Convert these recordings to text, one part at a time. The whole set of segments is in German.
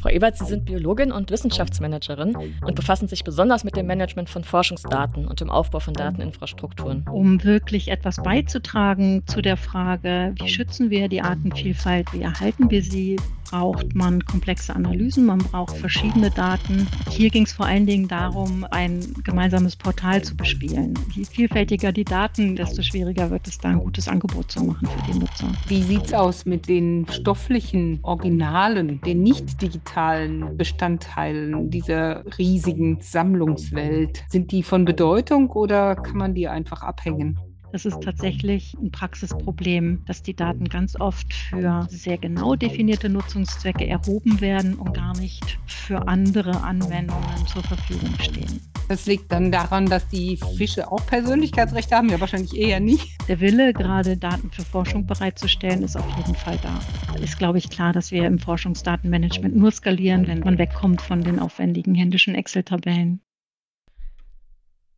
Frau Ebert, Sie sind Biologin und Wissenschaftsmanagerin und befassen sich besonders mit dem Management von Forschungsdaten und dem Aufbau von Dateninfrastrukturen. Um wirklich etwas beizutragen zu der Frage, wie schützen wir die Artenvielfalt, wie erhalten wir sie, braucht man komplexe Analysen, man braucht verschiedene Daten. Hier ging es vor allen Dingen darum, ein gemeinsames Portal zu bespielen. Je vielfältiger die Daten, desto schwieriger wird es da ein gutes Angebot zu machen für die Nutzer. Wie sieht es aus mit den stofflichen Originalen, den nicht digitalen Bestandteilen dieser riesigen Sammlungswelt? Sind die von Bedeutung oder kann man die einfach abhängen? Das ist tatsächlich ein Praxisproblem, dass die Daten ganz oft für sehr genau definierte Nutzungszwecke erhoben werden und gar nicht für andere Anwendungen zur Verfügung stehen. Das liegt dann daran, dass die Fische auch Persönlichkeitsrechte haben, ja wahrscheinlich eher nicht. Der Wille, gerade Daten für Forschung bereitzustellen, ist auf jeden Fall da. Ist, glaube ich, klar, dass wir im Forschungsdatenmanagement nur skalieren, wenn man wegkommt von den aufwendigen händischen Excel-Tabellen.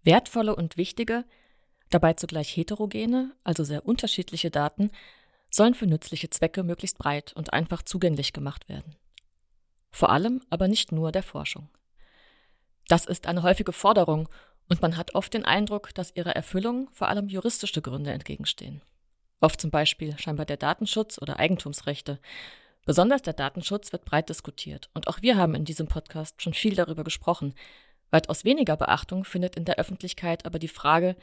Wertvolle und wichtige Dabei zugleich heterogene, also sehr unterschiedliche Daten, sollen für nützliche Zwecke möglichst breit und einfach zugänglich gemacht werden. Vor allem aber nicht nur der Forschung. Das ist eine häufige Forderung und man hat oft den Eindruck, dass ihrer Erfüllung vor allem juristische Gründe entgegenstehen. Oft zum Beispiel scheinbar der Datenschutz oder Eigentumsrechte. Besonders der Datenschutz wird breit diskutiert und auch wir haben in diesem Podcast schon viel darüber gesprochen. Weitaus weniger Beachtung findet in der Öffentlichkeit aber die Frage,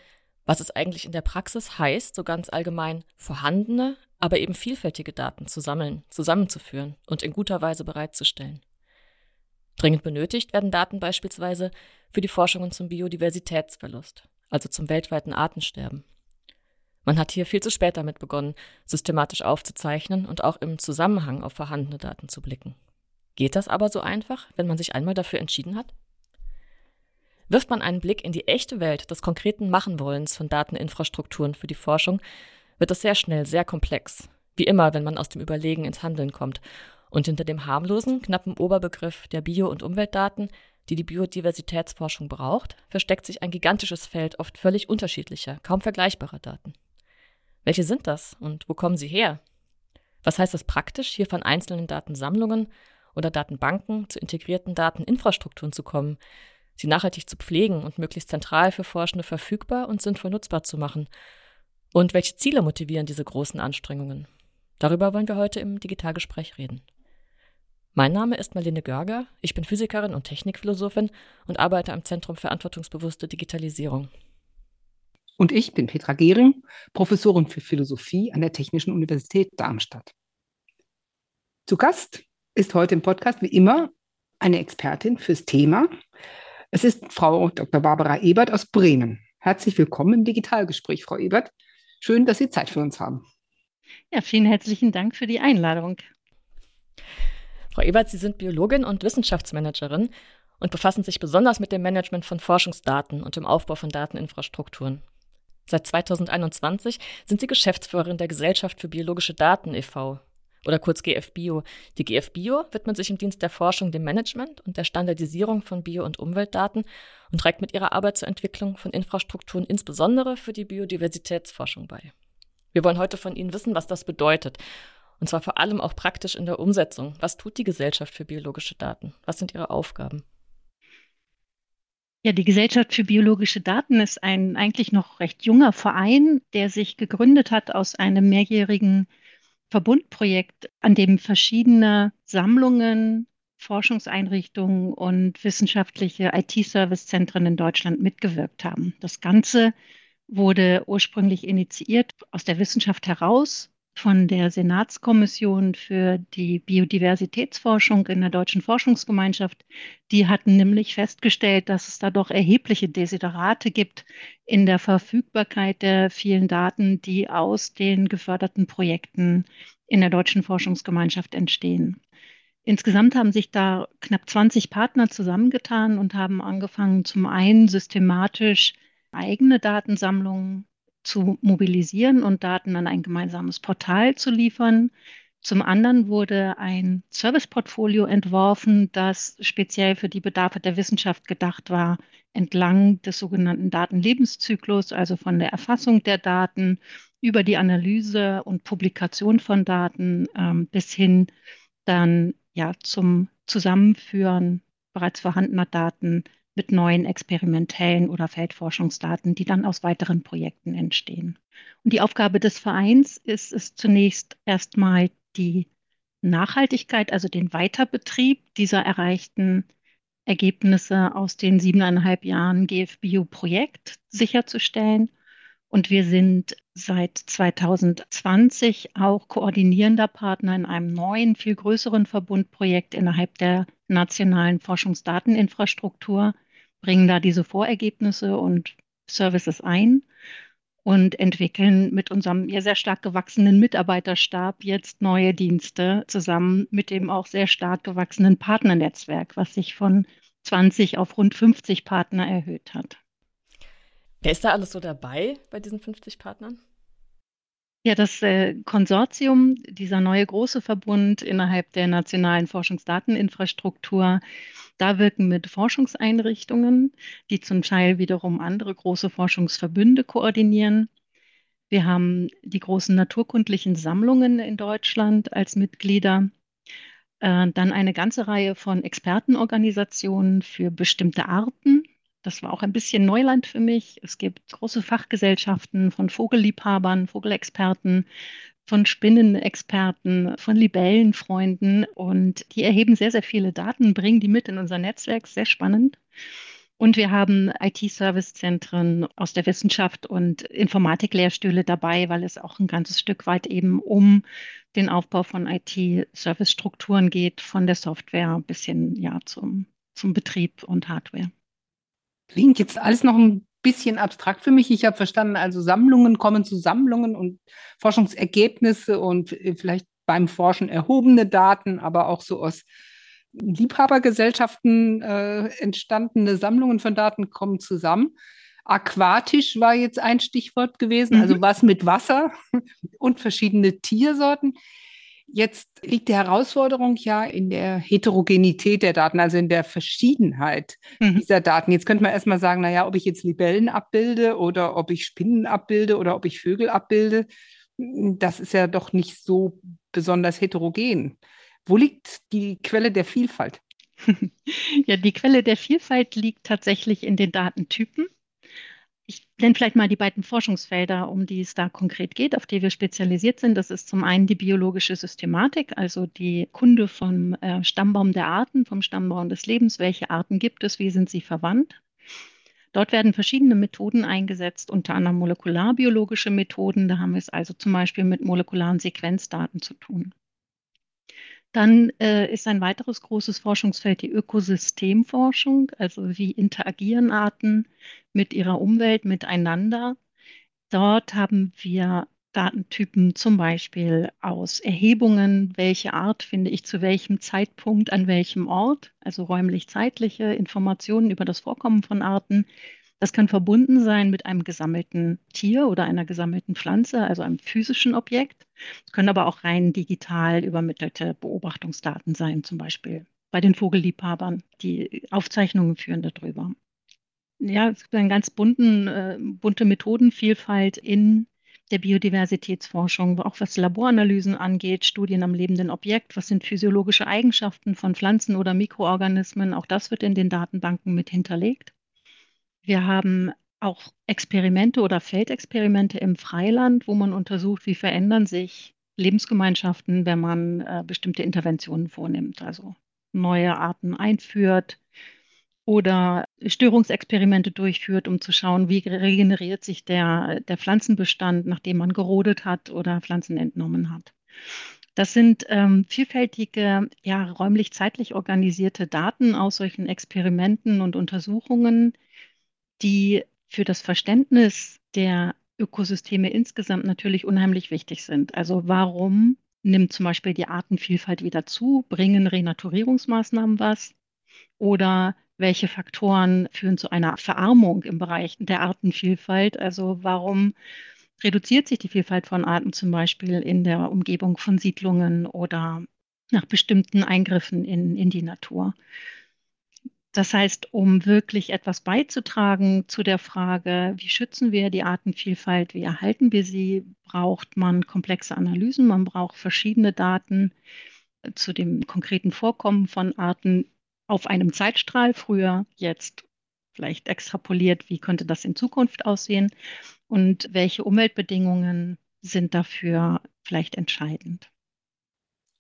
was es eigentlich in der Praxis heißt, so ganz allgemein vorhandene, aber eben vielfältige Daten zu sammeln, zusammenzuführen und in guter Weise bereitzustellen. Dringend benötigt werden Daten beispielsweise für die Forschungen zum Biodiversitätsverlust, also zum weltweiten Artensterben. Man hat hier viel zu spät damit begonnen, systematisch aufzuzeichnen und auch im Zusammenhang auf vorhandene Daten zu blicken. Geht das aber so einfach, wenn man sich einmal dafür entschieden hat? Wirft man einen Blick in die echte Welt des konkreten Machenwollens von Dateninfrastrukturen für die Forschung, wird es sehr schnell sehr komplex. Wie immer, wenn man aus dem Überlegen ins Handeln kommt. Und hinter dem harmlosen, knappen Oberbegriff der Bio- und Umweltdaten, die die Biodiversitätsforschung braucht, versteckt sich ein gigantisches Feld oft völlig unterschiedlicher, kaum vergleichbarer Daten. Welche sind das und wo kommen sie her? Was heißt das praktisch, hier von einzelnen Datensammlungen oder Datenbanken zu integrierten Dateninfrastrukturen zu kommen, sie nachhaltig zu pflegen und möglichst zentral für Forschende verfügbar und sinnvoll nutzbar zu machen. Und welche Ziele motivieren diese großen Anstrengungen? Darüber wollen wir heute im Digitalgespräch reden. Mein Name ist Marlene Görger, ich bin Physikerin und Technikphilosophin und arbeite am Zentrum Verantwortungsbewusste Digitalisierung. Und ich bin Petra Gehring, Professorin für Philosophie an der Technischen Universität Darmstadt. Zu Gast ist heute im Podcast wie immer eine Expertin fürs Thema, es ist Frau Dr. Barbara Ebert aus Bremen. Herzlich willkommen im Digitalgespräch, Frau Ebert. Schön, dass Sie Zeit für uns haben. Ja, vielen herzlichen Dank für die Einladung. Frau Ebert, Sie sind Biologin und Wissenschaftsmanagerin und befassen sich besonders mit dem Management von Forschungsdaten und dem Aufbau von Dateninfrastrukturen. Seit 2021 sind Sie Geschäftsführerin der Gesellschaft für biologische Daten e.V., oder kurz GFBio. Die GFBio widmet sich im Dienst der Forschung dem Management und der Standardisierung von Bio- und Umweltdaten und trägt mit ihrer Arbeit zur Entwicklung von Infrastrukturen insbesondere für die Biodiversitätsforschung bei. Wir wollen heute von Ihnen wissen, was das bedeutet. Und zwar vor allem auch praktisch in der Umsetzung. Was tut die Gesellschaft für biologische Daten? Was sind ihre Aufgaben? Ja, die Gesellschaft für biologische Daten ist ein eigentlich noch recht junger Verein, der sich gegründet hat aus einem mehrjährigen Verbundprojekt, an dem verschiedene Sammlungen, Forschungseinrichtungen und wissenschaftliche IT-Service-Zentren in Deutschland mitgewirkt haben. Das Ganze wurde ursprünglich initiiert aus der Wissenschaft heraus von der Senatskommission für die Biodiversitätsforschung in der Deutschen Forschungsgemeinschaft. Die hatten nämlich festgestellt, dass es da doch erhebliche Desiderate gibt in der Verfügbarkeit der vielen Daten, die aus den geförderten Projekten in der Deutschen Forschungsgemeinschaft entstehen. Insgesamt haben sich da knapp 20 Partner zusammengetan und haben angefangen, zum einen systematisch eigene Datensammlungen zu mobilisieren und Daten an ein gemeinsames Portal zu liefern. Zum anderen wurde ein Serviceportfolio entworfen, das speziell für die Bedarfe der Wissenschaft gedacht war, entlang des sogenannten Datenlebenszyklus, also von der Erfassung der Daten über die Analyse und Publikation von Daten ähm, bis hin dann ja, zum Zusammenführen bereits vorhandener Daten mit neuen experimentellen oder Feldforschungsdaten, die dann aus weiteren Projekten entstehen. Und die Aufgabe des Vereins ist es zunächst erstmal die Nachhaltigkeit, also den Weiterbetrieb dieser erreichten Ergebnisse aus den siebeneinhalb Jahren GFBio-Projekt sicherzustellen. Und wir sind seit 2020 auch koordinierender Partner in einem neuen, viel größeren Verbundprojekt innerhalb der nationalen Forschungsdateninfrastruktur, bringen da diese Vorergebnisse und Services ein und entwickeln mit unserem ja sehr stark gewachsenen Mitarbeiterstab jetzt neue Dienste zusammen mit dem auch sehr stark gewachsenen Partnernetzwerk, was sich von 20 auf rund 50 Partner erhöht hat. Wer ist da alles so dabei bei diesen 50 Partnern? Ja, das äh, Konsortium, dieser neue große Verbund innerhalb der nationalen Forschungsdateninfrastruktur, da wirken mit Forschungseinrichtungen, die zum Teil wiederum andere große Forschungsverbünde koordinieren. Wir haben die großen naturkundlichen Sammlungen in Deutschland als Mitglieder. Äh, dann eine ganze Reihe von Expertenorganisationen für bestimmte Arten das war auch ein bisschen Neuland für mich. Es gibt große Fachgesellschaften von Vogelliebhabern, Vogelexperten, von Spinnenexperten, von Libellenfreunden und die erheben sehr, sehr viele Daten, bringen die mit in unser Netzwerk, sehr spannend. Und wir haben IT-Servicezentren aus der Wissenschaft und Informatiklehrstühle dabei, weil es auch ein ganzes Stück weit eben um den Aufbau von IT-Service-Strukturen geht, von der Software bis hin ja, zum, zum Betrieb und Hardware. Klingt jetzt alles noch ein bisschen abstrakt für mich. Ich habe verstanden, also Sammlungen kommen zu Sammlungen und Forschungsergebnisse und äh, vielleicht beim Forschen erhobene Daten, aber auch so aus Liebhabergesellschaften äh, entstandene Sammlungen von Daten kommen zusammen. Aquatisch war jetzt ein Stichwort gewesen, also mhm. was mit Wasser und verschiedene Tiersorten. Jetzt liegt die Herausforderung ja in der Heterogenität der Daten, also in der Verschiedenheit mhm. dieser Daten. Jetzt könnte man erstmal sagen, naja, ob ich jetzt Libellen abbilde oder ob ich Spinnen abbilde oder ob ich Vögel abbilde, das ist ja doch nicht so besonders heterogen. Wo liegt die Quelle der Vielfalt? Ja, die Quelle der Vielfalt liegt tatsächlich in den Datentypen. Ich nenne vielleicht mal die beiden Forschungsfelder, um die es da konkret geht, auf die wir spezialisiert sind. Das ist zum einen die biologische Systematik, also die Kunde vom äh, Stammbaum der Arten, vom Stammbaum des Lebens. Welche Arten gibt es? Wie sind sie verwandt? Dort werden verschiedene Methoden eingesetzt, unter anderem molekularbiologische Methoden. Da haben wir es also zum Beispiel mit molekularen Sequenzdaten zu tun. Dann äh, ist ein weiteres großes Forschungsfeld die Ökosystemforschung, also wie interagieren Arten mit ihrer Umwelt miteinander. Dort haben wir Datentypen zum Beispiel aus Erhebungen, welche Art finde ich zu welchem Zeitpunkt an welchem Ort, also räumlich-zeitliche Informationen über das Vorkommen von Arten. Das kann verbunden sein mit einem gesammelten Tier oder einer gesammelten Pflanze, also einem physischen Objekt. Es können aber auch rein digital übermittelte Beobachtungsdaten sein, zum Beispiel bei den Vogelliebhabern. Die Aufzeichnungen führen darüber. Ja, es gibt eine ganz bunten, äh, bunte Methodenvielfalt in der Biodiversitätsforschung, auch was Laboranalysen angeht, Studien am lebenden Objekt, was sind physiologische Eigenschaften von Pflanzen oder Mikroorganismen, auch das wird in den Datenbanken mit hinterlegt. Wir haben auch Experimente oder Feldexperimente im Freiland, wo man untersucht, wie verändern sich Lebensgemeinschaften, wenn man äh, bestimmte Interventionen vornimmt, also neue Arten einführt oder Störungsexperimente durchführt, um zu schauen, wie regeneriert sich der, der Pflanzenbestand, nachdem man gerodet hat oder Pflanzen entnommen hat. Das sind ähm, vielfältige, ja, räumlich-zeitlich organisierte Daten aus solchen Experimenten und Untersuchungen, die für das Verständnis der Ökosysteme insgesamt natürlich unheimlich wichtig sind. Also warum nimmt zum Beispiel die Artenvielfalt wieder zu? Bringen Renaturierungsmaßnahmen was? Oder welche Faktoren führen zu einer Verarmung im Bereich der Artenvielfalt? Also warum reduziert sich die Vielfalt von Arten zum Beispiel in der Umgebung von Siedlungen oder nach bestimmten Eingriffen in, in die Natur? Das heißt, um wirklich etwas beizutragen zu der Frage, wie schützen wir die Artenvielfalt, wie erhalten wir sie, braucht man komplexe Analysen, man braucht verschiedene Daten. zu dem konkreten Vorkommen von Arten auf einem Zeitstrahl, früher, jetzt vielleicht extrapoliert, wie könnte das in Zukunft aussehen und welche Umweltbedingungen sind dafür vielleicht entscheidend.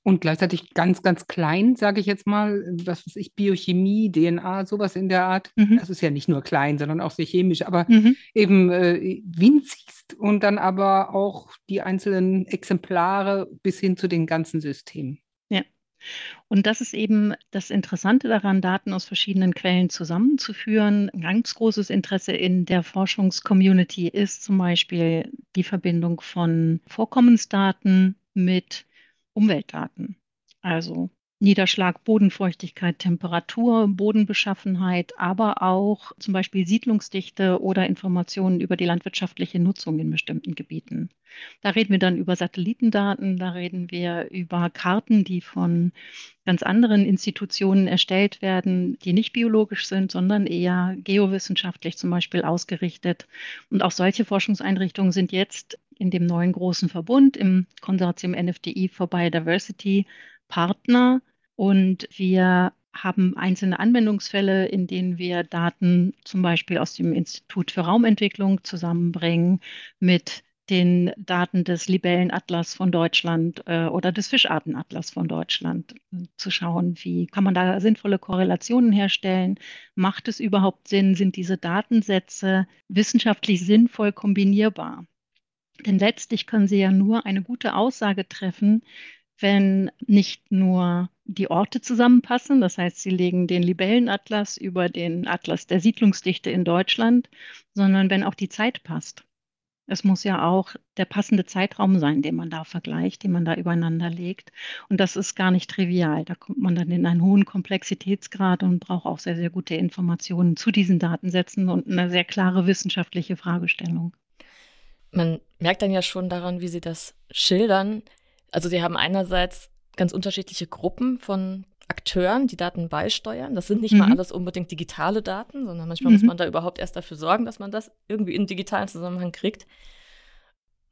Und gleichzeitig ganz, ganz klein, sage ich jetzt mal, was weiß ich, Biochemie, DNA, sowas in der Art. Mhm. Das ist ja nicht nur klein, sondern auch sehr chemisch, aber mhm. eben äh, winzigst und dann aber auch die einzelnen Exemplare bis hin zu den ganzen Systemen. Ja. Und das ist eben das Interessante daran, Daten aus verschiedenen Quellen zusammenzuführen. Ein ganz großes Interesse in der Forschungscommunity ist zum Beispiel die Verbindung von Vorkommensdaten mit Umweltdaten. Also Niederschlag, Bodenfeuchtigkeit, Temperatur, Bodenbeschaffenheit, aber auch zum Beispiel Siedlungsdichte oder Informationen über die landwirtschaftliche Nutzung in bestimmten Gebieten. Da reden wir dann über Satellitendaten, da reden wir über Karten, die von ganz anderen Institutionen erstellt werden, die nicht biologisch sind, sondern eher geowissenschaftlich zum Beispiel ausgerichtet. Und auch solche Forschungseinrichtungen sind jetzt in dem neuen großen Verbund im Konsortium NFDI for Biodiversity Partner und wir haben einzelne Anwendungsfälle, in denen wir Daten zum Beispiel aus dem Institut für Raumentwicklung zusammenbringen mit den Daten des Libellenatlas von Deutschland äh, oder des Fischartenatlas von Deutschland, zu schauen, wie kann man da sinnvolle Korrelationen herstellen? Macht es überhaupt Sinn? Sind diese Datensätze wissenschaftlich sinnvoll kombinierbar? Denn letztlich können sie ja nur eine gute Aussage treffen, wenn nicht nur die Orte zusammenpassen, das heißt, sie legen den Libellenatlas über den Atlas der Siedlungsdichte in Deutschland, sondern wenn auch die Zeit passt. Es muss ja auch der passende Zeitraum sein, den man da vergleicht, den man da übereinander legt. Und das ist gar nicht trivial. Da kommt man dann in einen hohen Komplexitätsgrad und braucht auch sehr, sehr gute Informationen zu diesen Datensätzen und eine sehr klare wissenschaftliche Fragestellung. Man merkt dann ja schon daran, wie Sie das schildern, also sie haben einerseits ganz unterschiedliche Gruppen von Akteuren, die Daten beisteuern. Das sind nicht mhm. mal alles unbedingt digitale Daten, sondern manchmal mhm. muss man da überhaupt erst dafür sorgen, dass man das irgendwie in digitalen Zusammenhang kriegt.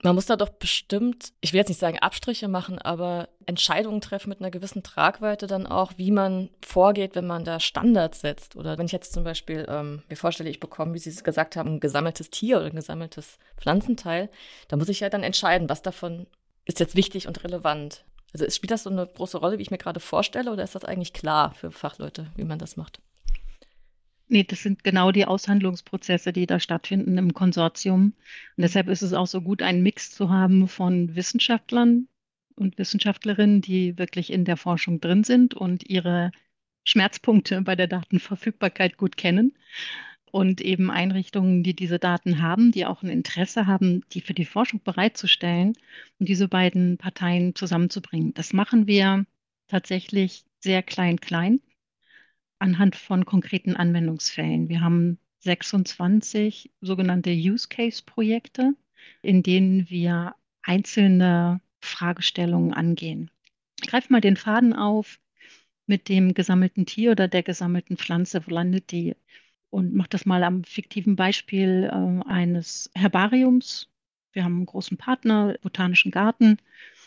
Man muss da doch bestimmt, ich will jetzt nicht sagen Abstriche machen, aber Entscheidungen treffen mit einer gewissen Tragweite dann auch, wie man vorgeht, wenn man da Standards setzt. Oder wenn ich jetzt zum Beispiel ähm, mir vorstelle, ich bekomme, wie Sie es gesagt haben, ein gesammeltes Tier oder ein gesammeltes Pflanzenteil, da muss ich ja dann entscheiden, was davon ist jetzt wichtig und relevant? Also spielt das so eine große Rolle, wie ich mir gerade vorstelle, oder ist das eigentlich klar für Fachleute, wie man das macht? Nee, das sind genau die Aushandlungsprozesse, die da stattfinden im Konsortium. Und deshalb ist es auch so gut, einen Mix zu haben von Wissenschaftlern und Wissenschaftlerinnen, die wirklich in der Forschung drin sind und ihre Schmerzpunkte bei der Datenverfügbarkeit gut kennen und eben Einrichtungen, die diese Daten haben, die auch ein Interesse haben, die für die Forschung bereitzustellen und diese beiden Parteien zusammenzubringen. Das machen wir tatsächlich sehr klein-klein anhand von konkreten Anwendungsfällen. Wir haben 26 sogenannte Use Case Projekte, in denen wir einzelne Fragestellungen angehen. Ich greife mal den Faden auf mit dem gesammelten Tier oder der gesammelten Pflanze. Wo landet die? und mache das mal am fiktiven Beispiel äh, eines Herbariums. Wir haben einen großen Partner, Botanischen Garten,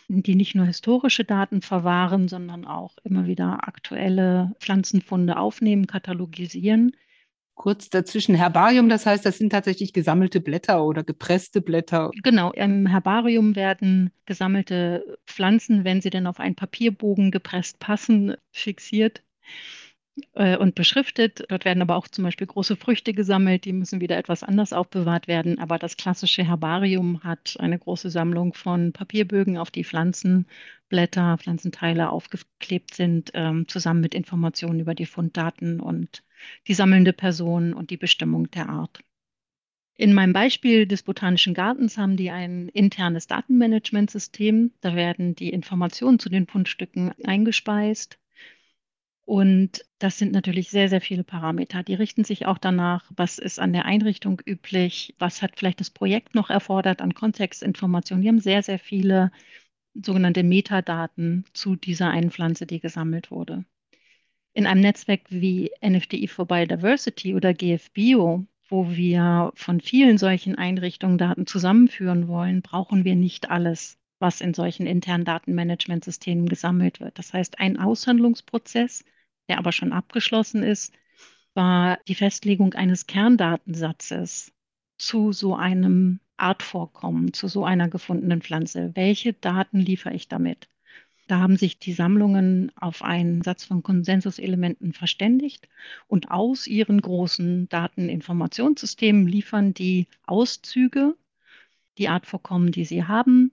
die nicht nur historische Daten verwahren, sondern auch immer wieder aktuelle Pflanzenfunde aufnehmen, katalogisieren. Kurz dazwischen Herbarium, das heißt, das sind tatsächlich gesammelte Blätter oder gepresste Blätter. Genau, im Herbarium werden gesammelte Pflanzen, wenn sie denn auf einen Papierbogen gepresst passen, fixiert äh, und beschriftet. Dort werden aber auch zum Beispiel große Früchte gesammelt, die müssen wieder etwas anders aufbewahrt werden. Aber das klassische Herbarium hat eine große Sammlung von Papierbögen, auf die Pflanzenblätter, Pflanzenteile aufgeklebt sind, ähm, zusammen mit Informationen über die Funddaten und die sammelnde Person und die Bestimmung der Art. In meinem Beispiel des Botanischen Gartens haben die ein internes Datenmanagementsystem. Da werden die Informationen zu den Fundstücken eingespeist und das sind natürlich sehr, sehr viele Parameter. Die richten sich auch danach, was ist an der Einrichtung üblich, was hat vielleicht das Projekt noch erfordert an Kontextinformationen. Die haben sehr, sehr viele sogenannte Metadaten zu dieser einen Pflanze, die gesammelt wurde. In einem Netzwerk wie NFDI for Biodiversity oder GFBio, wo wir von vielen solchen Einrichtungen Daten zusammenführen wollen, brauchen wir nicht alles was in solchen internen Datenmanagementsystemen gesammelt wird. Das heißt, ein Aushandlungsprozess, der aber schon abgeschlossen ist, war die Festlegung eines Kerndatensatzes zu so einem Artvorkommen, zu so einer gefundenen Pflanze. Welche Daten liefere ich damit? Da haben sich die Sammlungen auf einen Satz von Konsensuselementen verständigt und aus ihren großen Dateninformationssystemen liefern die Auszüge, die Artvorkommen, die sie haben,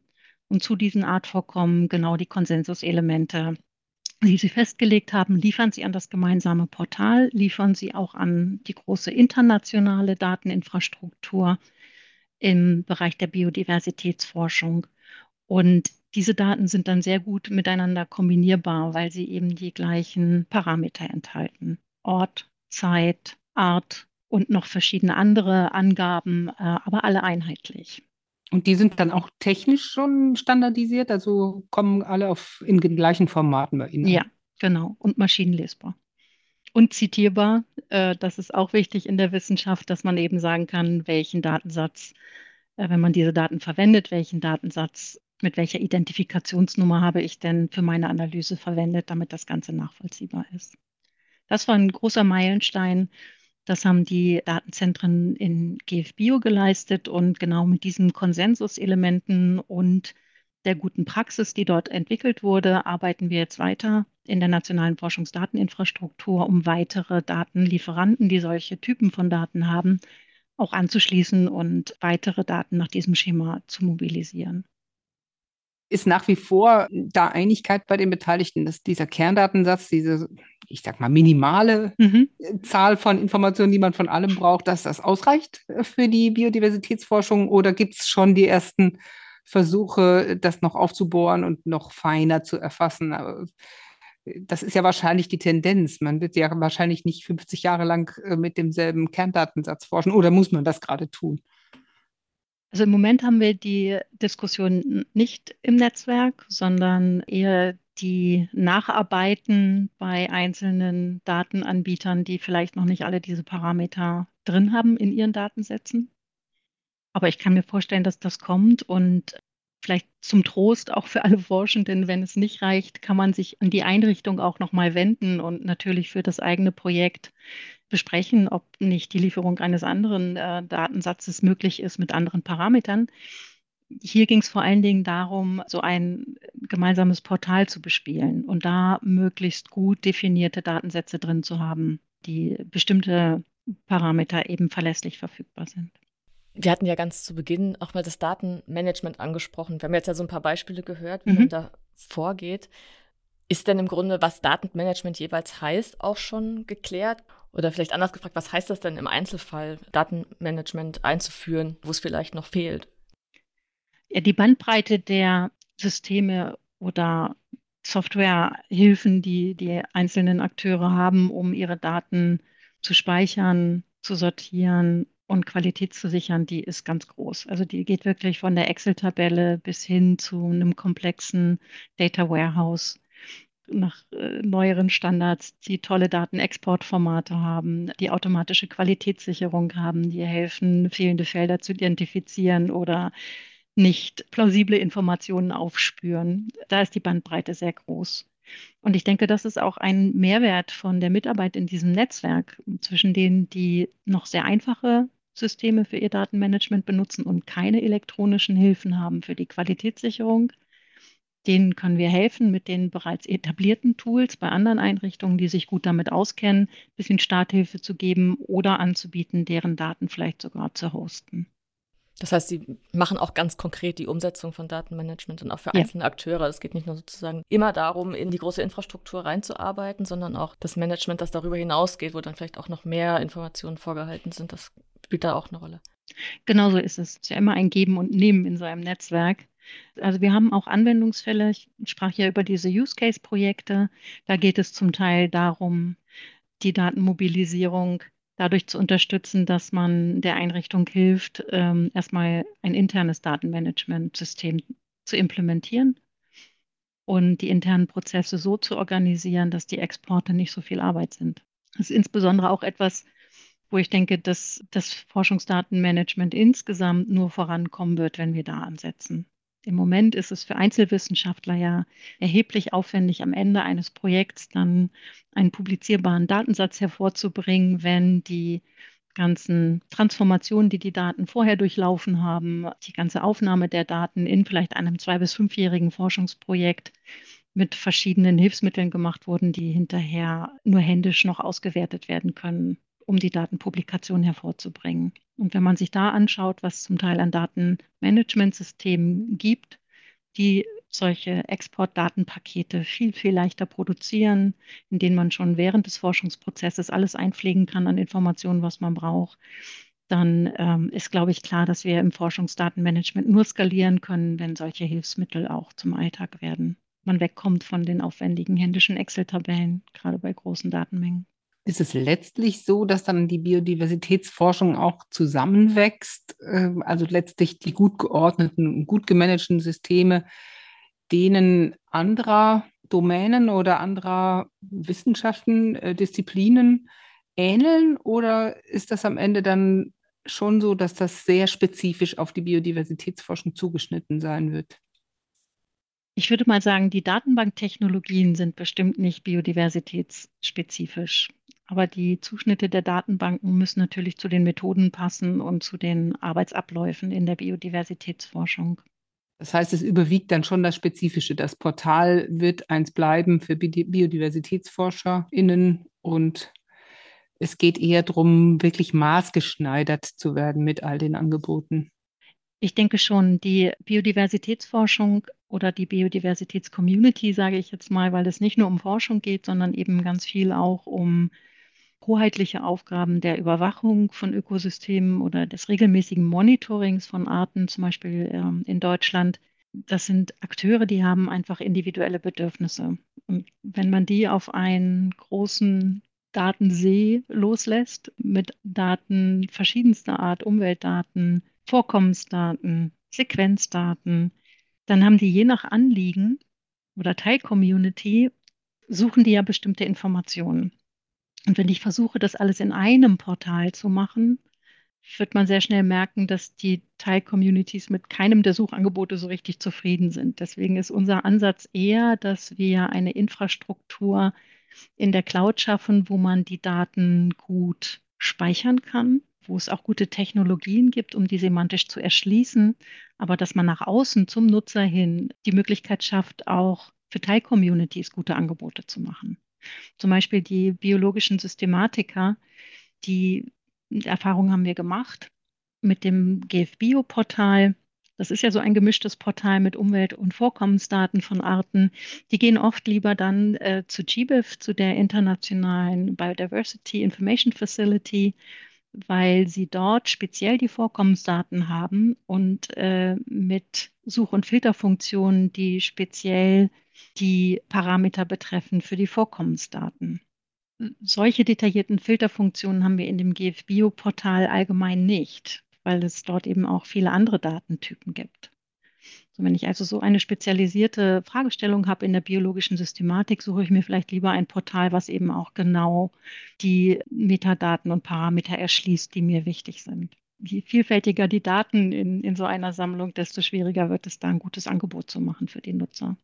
und zu diesen Artvorkommen genau die Konsensuselemente, die sie festgelegt haben, liefern sie an das gemeinsame Portal, liefern sie auch an die große internationale Dateninfrastruktur im Bereich der Biodiversitätsforschung. Und diese Daten sind dann sehr gut miteinander kombinierbar, weil sie eben die gleichen Parameter enthalten. Ort, Zeit, Art und noch verschiedene andere Angaben, äh, aber alle einheitlich. Und die sind dann auch technisch schon standardisiert, also kommen alle auf, in den gleichen Formaten bei Ihnen? Ja, genau. Und maschinenlesbar. Und zitierbar. Äh, das ist auch wichtig in der Wissenschaft, dass man eben sagen kann, welchen Datensatz, äh, wenn man diese Daten verwendet, welchen Datensatz mit welcher Identifikationsnummer habe ich denn für meine Analyse verwendet, damit das Ganze nachvollziehbar ist. Das war ein großer Meilenstein das haben die Datenzentren in GFBio geleistet und genau mit diesen Konsensuselementen und der guten Praxis, die dort entwickelt wurde, arbeiten wir jetzt weiter in der nationalen Forschungsdateninfrastruktur, um weitere Datenlieferanten, die solche Typen von Daten haben, auch anzuschließen und weitere Daten nach diesem Schema zu mobilisieren ist nach wie vor da Einigkeit bei den Beteiligten, dass dieser Kerndatensatz, diese, ich sag mal, minimale mhm. Zahl von Informationen, die man von allem braucht, dass das ausreicht für die Biodiversitätsforschung? Oder gibt es schon die ersten Versuche, das noch aufzubohren und noch feiner zu erfassen? Das ist ja wahrscheinlich die Tendenz. Man wird ja wahrscheinlich nicht 50 Jahre lang äh, mit demselben Kerndatensatz forschen. Oder muss man das gerade tun? Also im Moment haben wir die Diskussion nicht im Netzwerk, sondern eher die Nacharbeiten bei einzelnen Datenanbietern, die vielleicht noch nicht alle diese Parameter drin haben in ihren Datensätzen. Aber ich kann mir vorstellen, dass das kommt und vielleicht zum Trost auch für alle Forschenden, wenn es nicht reicht, kann man sich an die Einrichtung auch nochmal wenden und natürlich für das eigene Projekt besprechen, ob nicht die Lieferung eines anderen äh, Datensatzes möglich ist mit anderen Parametern. Hier ging es vor allen Dingen darum, so ein gemeinsames Portal zu bespielen und da möglichst gut definierte Datensätze drin zu haben, die bestimmte Parameter eben verlässlich verfügbar sind. Wir hatten ja ganz zu Beginn auch mal das Datenmanagement angesprochen. Wir haben jetzt ja so ein paar Beispiele gehört, wie mhm. man da vorgeht. Ist denn im Grunde, was Datenmanagement jeweils heißt, auch schon geklärt? Oder vielleicht anders gefragt, was heißt das denn im Einzelfall, Datenmanagement einzuführen, wo es vielleicht noch fehlt? Ja, die Bandbreite der Systeme oder Softwarehilfen, die die einzelnen Akteure haben, um ihre Daten zu speichern, zu sortieren und Qualität zu sichern, die ist ganz groß. Also die geht wirklich von der Excel-Tabelle bis hin zu einem komplexen Data Warehouse nach äh, neueren Standards, die tolle Datenexportformate haben, die automatische Qualitätssicherung haben, die helfen, fehlende Felder zu identifizieren oder nicht plausible Informationen aufspüren. Da ist die Bandbreite sehr groß. Und ich denke, das ist auch ein Mehrwert von der Mitarbeit in diesem Netzwerk zwischen denen, die noch sehr einfache Systeme für ihr Datenmanagement benutzen und keine elektronischen Hilfen haben für die Qualitätssicherung Denen können wir helfen mit den bereits etablierten Tools bei anderen Einrichtungen, die sich gut damit auskennen, ein bisschen Starthilfe zu geben oder anzubieten, deren Daten vielleicht sogar zu hosten. Das heißt, Sie machen auch ganz konkret die Umsetzung von Datenmanagement und auch für einzelne ja. Akteure. Es geht nicht nur sozusagen immer darum, in die große Infrastruktur reinzuarbeiten, sondern auch das Management, das darüber hinausgeht, wo dann vielleicht auch noch mehr Informationen vorgehalten sind, das spielt da auch eine Rolle. Genau so ist es. Es ist ja immer ein Geben und Nehmen in so einem Netzwerk. Also wir haben auch Anwendungsfälle. Ich sprach ja über diese Use-Case-Projekte. Da geht es zum Teil darum, die Datenmobilisierung dadurch zu unterstützen, dass man der Einrichtung hilft, ähm, erstmal ein internes Datenmanagementsystem zu implementieren und die internen Prozesse so zu organisieren, dass die Exporte nicht so viel Arbeit sind. Das ist insbesondere auch etwas, wo ich denke, dass das Forschungsdatenmanagement insgesamt nur vorankommen wird, wenn wir da ansetzen. Im Moment ist es für Einzelwissenschaftler ja erheblich aufwendig, am Ende eines Projekts dann einen publizierbaren Datensatz hervorzubringen, wenn die ganzen Transformationen, die die Daten vorher durchlaufen haben, die ganze Aufnahme der Daten in vielleicht einem zwei- bis fünfjährigen Forschungsprojekt mit verschiedenen Hilfsmitteln gemacht wurden, die hinterher nur händisch noch ausgewertet werden können, um die Datenpublikation hervorzubringen. Und wenn man sich da anschaut, was zum Teil an Datenmanagementsystemen gibt, die solche Exportdatenpakete viel, viel leichter produzieren, in denen man schon während des Forschungsprozesses alles einpflegen kann an Informationen, was man braucht, dann ähm, ist, glaube ich, klar, dass wir im Forschungsdatenmanagement nur skalieren können, wenn solche Hilfsmittel auch zum Alltag werden. Man wegkommt von den aufwendigen händischen Excel-Tabellen, gerade bei großen Datenmengen ist es letztlich so, dass dann die Biodiversitätsforschung auch zusammenwächst, ähm, also letztlich die gut geordneten und gut gemanagten Systeme denen anderer Domänen oder anderer Wissenschaften, äh, Disziplinen ähneln? Oder ist das am Ende dann schon so, dass das sehr spezifisch auf die Biodiversitätsforschung zugeschnitten sein wird? Ich würde mal sagen, die Datenbanktechnologien sind bestimmt nicht biodiversitätsspezifisch. Aber die Zuschnitte der Datenbanken müssen natürlich zu den Methoden passen und zu den Arbeitsabläufen in der Biodiversitätsforschung. Das heißt, es überwiegt dann schon das Spezifische. Das Portal wird eins bleiben für BiodiversitätsforscherInnen und es geht eher darum, wirklich maßgeschneidert zu werden mit all den Angeboten. Ich denke schon, die Biodiversitätsforschung oder die Biodiversitätscommunity, sage ich jetzt mal, weil es nicht nur um Forschung geht, sondern eben ganz viel auch um hoheitliche Aufgaben der Überwachung von Ökosystemen oder des regelmäßigen Monitorings von Arten, zum Beispiel ähm, in Deutschland. Das sind Akteure, die haben einfach individuelle Bedürfnisse. Und wenn man die auf einen großen Datensee loslässt, mit Daten verschiedenster Art, Umweltdaten, Vorkommensdaten, Sequenzdaten, dann haben die je nach Anliegen oder Teilcommunity, suchen die ja bestimmte Informationen. Und wenn ich versuche, das alles in einem Portal zu machen, wird man sehr schnell merken, dass die Teil-Communities mit keinem der Suchangebote so richtig zufrieden sind. Deswegen ist unser Ansatz eher, dass wir eine Infrastruktur in der Cloud schaffen, wo man die Daten gut speichern kann, wo es auch gute Technologien gibt, um die semantisch zu erschließen, aber dass man nach außen zum Nutzer hin die Möglichkeit schafft, auch für Teil-Communities gute Angebote zu machen. Zum Beispiel die biologischen Systematiker, die Erfahrung haben wir gemacht mit dem GFBio-Portal. Das ist ja so ein gemischtes Portal mit Umwelt- und Vorkommensdaten von Arten. Die gehen oft lieber dann äh, zu GBIF, zu der internationalen Biodiversity Information Facility, weil sie dort speziell die Vorkommensdaten haben und äh, mit Such- und Filterfunktionen, die speziell die Parameter betreffen für die Vorkommensdaten. Solche detaillierten Filterfunktionen haben wir in dem GFBio-Portal allgemein nicht, weil es dort eben auch viele andere Datentypen gibt. So, wenn ich also so eine spezialisierte Fragestellung habe in der biologischen Systematik, suche ich mir vielleicht lieber ein Portal, was eben auch genau die Metadaten und Parameter erschließt, die mir wichtig sind. Je vielfältiger die Daten in, in so einer Sammlung, desto schwieriger wird es da ein gutes Angebot zu machen für die Nutzer.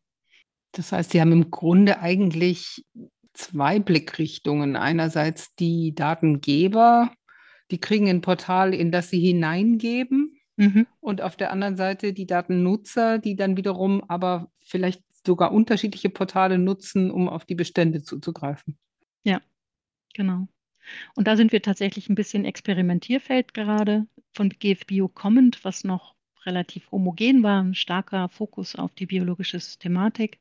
Das heißt, Sie haben im Grunde eigentlich zwei Blickrichtungen. Einerseits die Datengeber, die kriegen ein Portal, in das sie hineingeben. Mhm. Und auf der anderen Seite die Datennutzer, die dann wiederum aber vielleicht sogar unterschiedliche Portale nutzen, um auf die Bestände zuzugreifen. Ja, genau. Und da sind wir tatsächlich ein bisschen Experimentierfeld gerade von GFBio kommend, was noch relativ homogen war, ein starker Fokus auf die biologische Systematik.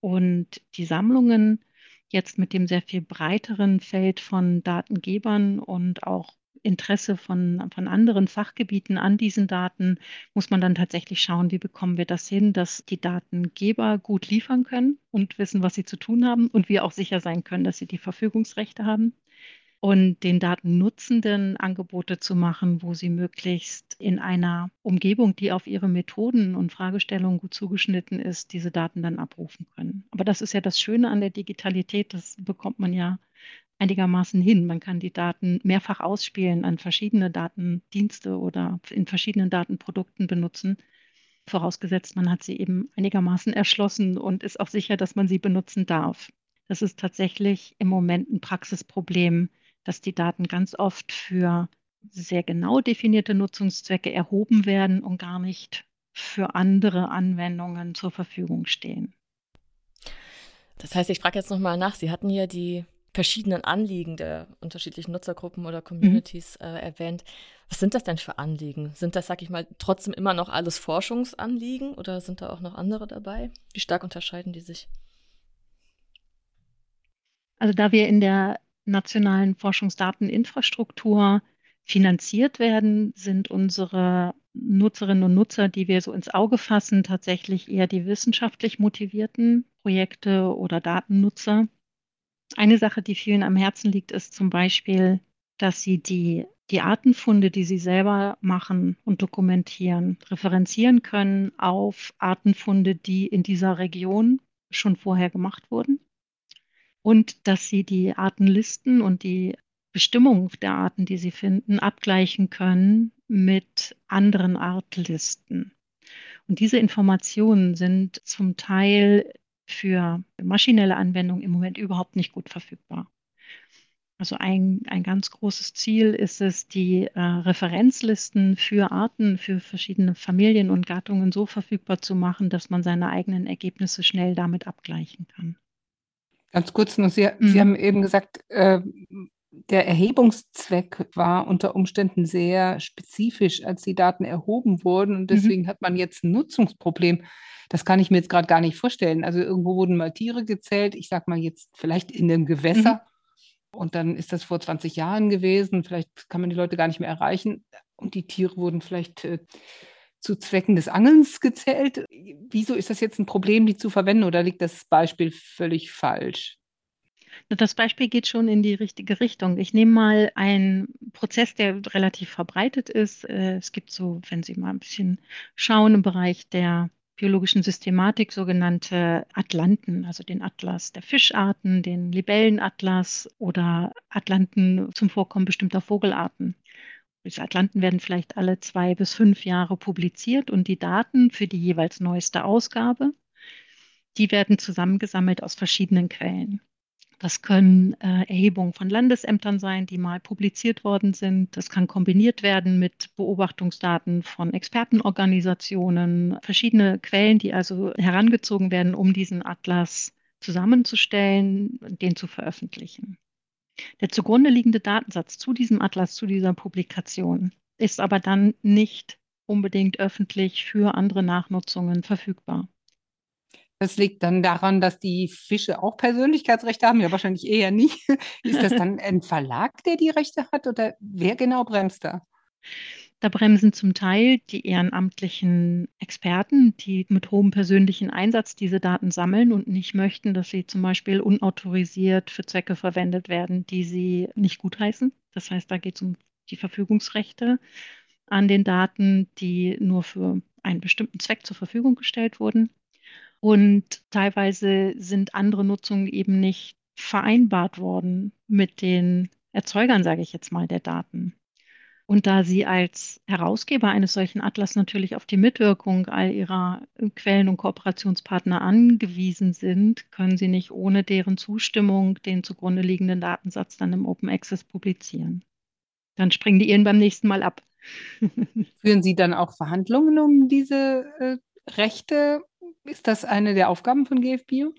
Und die Sammlungen jetzt mit dem sehr viel breiteren Feld von Datengebern und auch Interesse von, von anderen Fachgebieten an diesen Daten, muss man dann tatsächlich schauen, wie bekommen wir das hin, dass die Datengeber gut liefern können und wissen, was sie zu tun haben und wir auch sicher sein können, dass sie die Verfügungsrechte haben und den Datennutzenden Angebote zu machen, wo sie möglichst in einer Umgebung, die auf ihre Methoden und Fragestellungen gut zugeschnitten ist, diese Daten dann abrufen können. Aber das ist ja das Schöne an der Digitalität, das bekommt man ja einigermaßen hin. Man kann die Daten mehrfach ausspielen, an verschiedene Datendienste oder in verschiedenen Datenprodukten benutzen. vorausgesetzt man hat sie eben einigermaßen erschlossen und ist auch sicher, dass man sie benutzen darf. Das ist tatsächlich im Moment ein Praxisproblem, dass die Daten ganz oft für sehr genau definierte Nutzungszwecke erhoben werden und gar nicht für andere Anwendungen zur Verfügung stehen. Das heißt, ich frage jetzt nochmal nach. Sie hatten ja die verschiedenen Anliegen der unterschiedlichen Nutzergruppen oder Communities mhm. äh, erwähnt. Was sind das denn für Anliegen? Sind das, sag ich mal, trotzdem immer noch alles Forschungsanliegen oder sind da auch noch andere dabei? Wie stark unterscheiden die sich? Also da wir in der nationalen Forschungsdateninfrastruktur finanziert werden, sind unsere Nutzerinnen und Nutzer, die wir so ins Auge fassen, tatsächlich eher die wissenschaftlich motivierten Projekte oder Datennutzer. Eine Sache, die vielen am Herzen liegt, ist zum Beispiel, dass sie die, die Artenfunde, die sie selber machen und dokumentieren, referenzieren können auf Artenfunde, die in dieser Region schon vorher gemacht wurden. Und dass sie die Artenlisten und die Bestimmung der Arten, die sie finden, abgleichen können mit anderen Artlisten. Und diese Informationen sind zum Teil für maschinelle Anwendungen im Moment überhaupt nicht gut verfügbar. Also ein, ein ganz großes Ziel ist es, die äh, Referenzlisten für Arten, für verschiedene Familien und Gattungen so verfügbar zu machen, dass man seine eigenen Ergebnisse schnell damit abgleichen kann. Ganz kurz noch, Sie, mhm. Sie haben eben gesagt, äh, der Erhebungszweck war unter Umständen sehr spezifisch, als die Daten erhoben wurden. Und mhm. deswegen mhm. hat man jetzt ein Nutzungsproblem. Das kann ich mir jetzt gerade gar nicht vorstellen. Also irgendwo wurden mal Tiere gezählt, ich sage mal jetzt vielleicht in einem Gewässer. Mhm. Und dann ist das vor 20 Jahren gewesen. Vielleicht kann man die Leute gar nicht mehr erreichen. Und die Tiere wurden vielleicht äh, zu Zwecken des Angelns gezählt. Wieso ist das jetzt ein Problem, die zu verwenden oder liegt das Beispiel völlig falsch? Das Beispiel geht schon in die richtige Richtung. Ich nehme mal einen Prozess, der relativ verbreitet ist. Äh, es gibt so, wenn Sie mal ein bisschen schauen, im Bereich der biologischen Systematik sogenannte Atlanten, also den Atlas der Fischarten, den Libellenatlas oder Atlanten zum Vorkommen bestimmter Vogelarten. Diese Atlanten werden vielleicht alle zwei bis fünf Jahre publiziert und die Daten für die jeweils neueste Ausgabe, die werden zusammengesammelt aus verschiedenen Quellen. Das können äh, Erhebungen von Landesämtern sein, die mal publiziert worden sind. Das kann kombiniert werden mit Beobachtungsdaten von Expertenorganisationen, verschiedene Quellen, die also herangezogen werden, um diesen Atlas zusammenzustellen und den zu veröffentlichen. Der zugrunde liegende Datensatz zu diesem Atlas, zu dieser Publikation, ist aber dann nicht unbedingt öffentlich für andere Nachnutzungen verfügbar. Das liegt dann daran, dass die Fische auch Persönlichkeitsrechte haben, ja wahrscheinlich eher nicht. Ist das dann ein Verlag, der die Rechte hat oder wer genau bremst da? Da bremsen zum Teil die ehrenamtlichen Experten, die mit hohem persönlichen Einsatz diese Daten sammeln und nicht möchten, dass sie zum Beispiel unautorisiert für Zwecke verwendet werden, die sie nicht gutheißen. Das heißt, da geht es um die Verfügungsrechte an den Daten, die nur für einen bestimmten Zweck zur Verfügung gestellt wurden. Und teilweise sind andere Nutzungen eben nicht vereinbart worden mit den Erzeugern, sage ich jetzt mal, der Daten. Und da Sie als Herausgeber eines solchen Atlas natürlich auf die Mitwirkung all Ihrer Quellen- und Kooperationspartner angewiesen sind, können Sie nicht ohne deren Zustimmung den zugrunde liegenden Datensatz dann im Open Access publizieren. Dann springen die Ihren beim nächsten Mal ab. Führen Sie dann auch Verhandlungen um diese äh, Rechte ist das eine der Aufgaben von GFBio?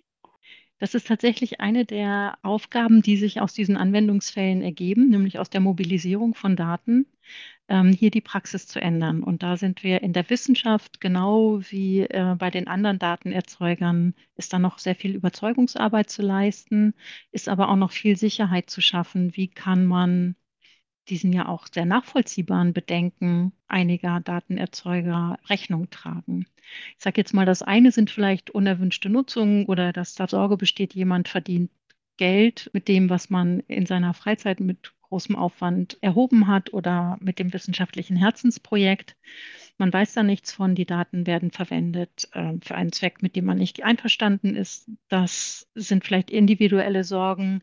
Das ist tatsächlich eine der Aufgaben, die sich aus diesen Anwendungsfällen ergeben, nämlich aus der Mobilisierung von Daten, ähm, hier die Praxis zu ändern. Und da sind wir in der Wissenschaft, genau wie äh, bei den anderen Datenerzeugern, ist da noch sehr viel Überzeugungsarbeit zu leisten, ist aber auch noch viel Sicherheit zu schaffen. Wie kann man diesen ja auch sehr nachvollziehbaren Bedenken einiger Datenerzeuger Rechnung tragen. Ich sage jetzt mal, das eine sind vielleicht unerwünschte Nutzungen oder dass da Sorge besteht, jemand verdient Geld mit dem, was man in seiner Freizeit mit großem Aufwand erhoben hat oder mit dem wissenschaftlichen Herzensprojekt. Man weiß da nichts von, die Daten werden verwendet äh, für einen Zweck, mit dem man nicht einverstanden ist. Das sind vielleicht individuelle Sorgen,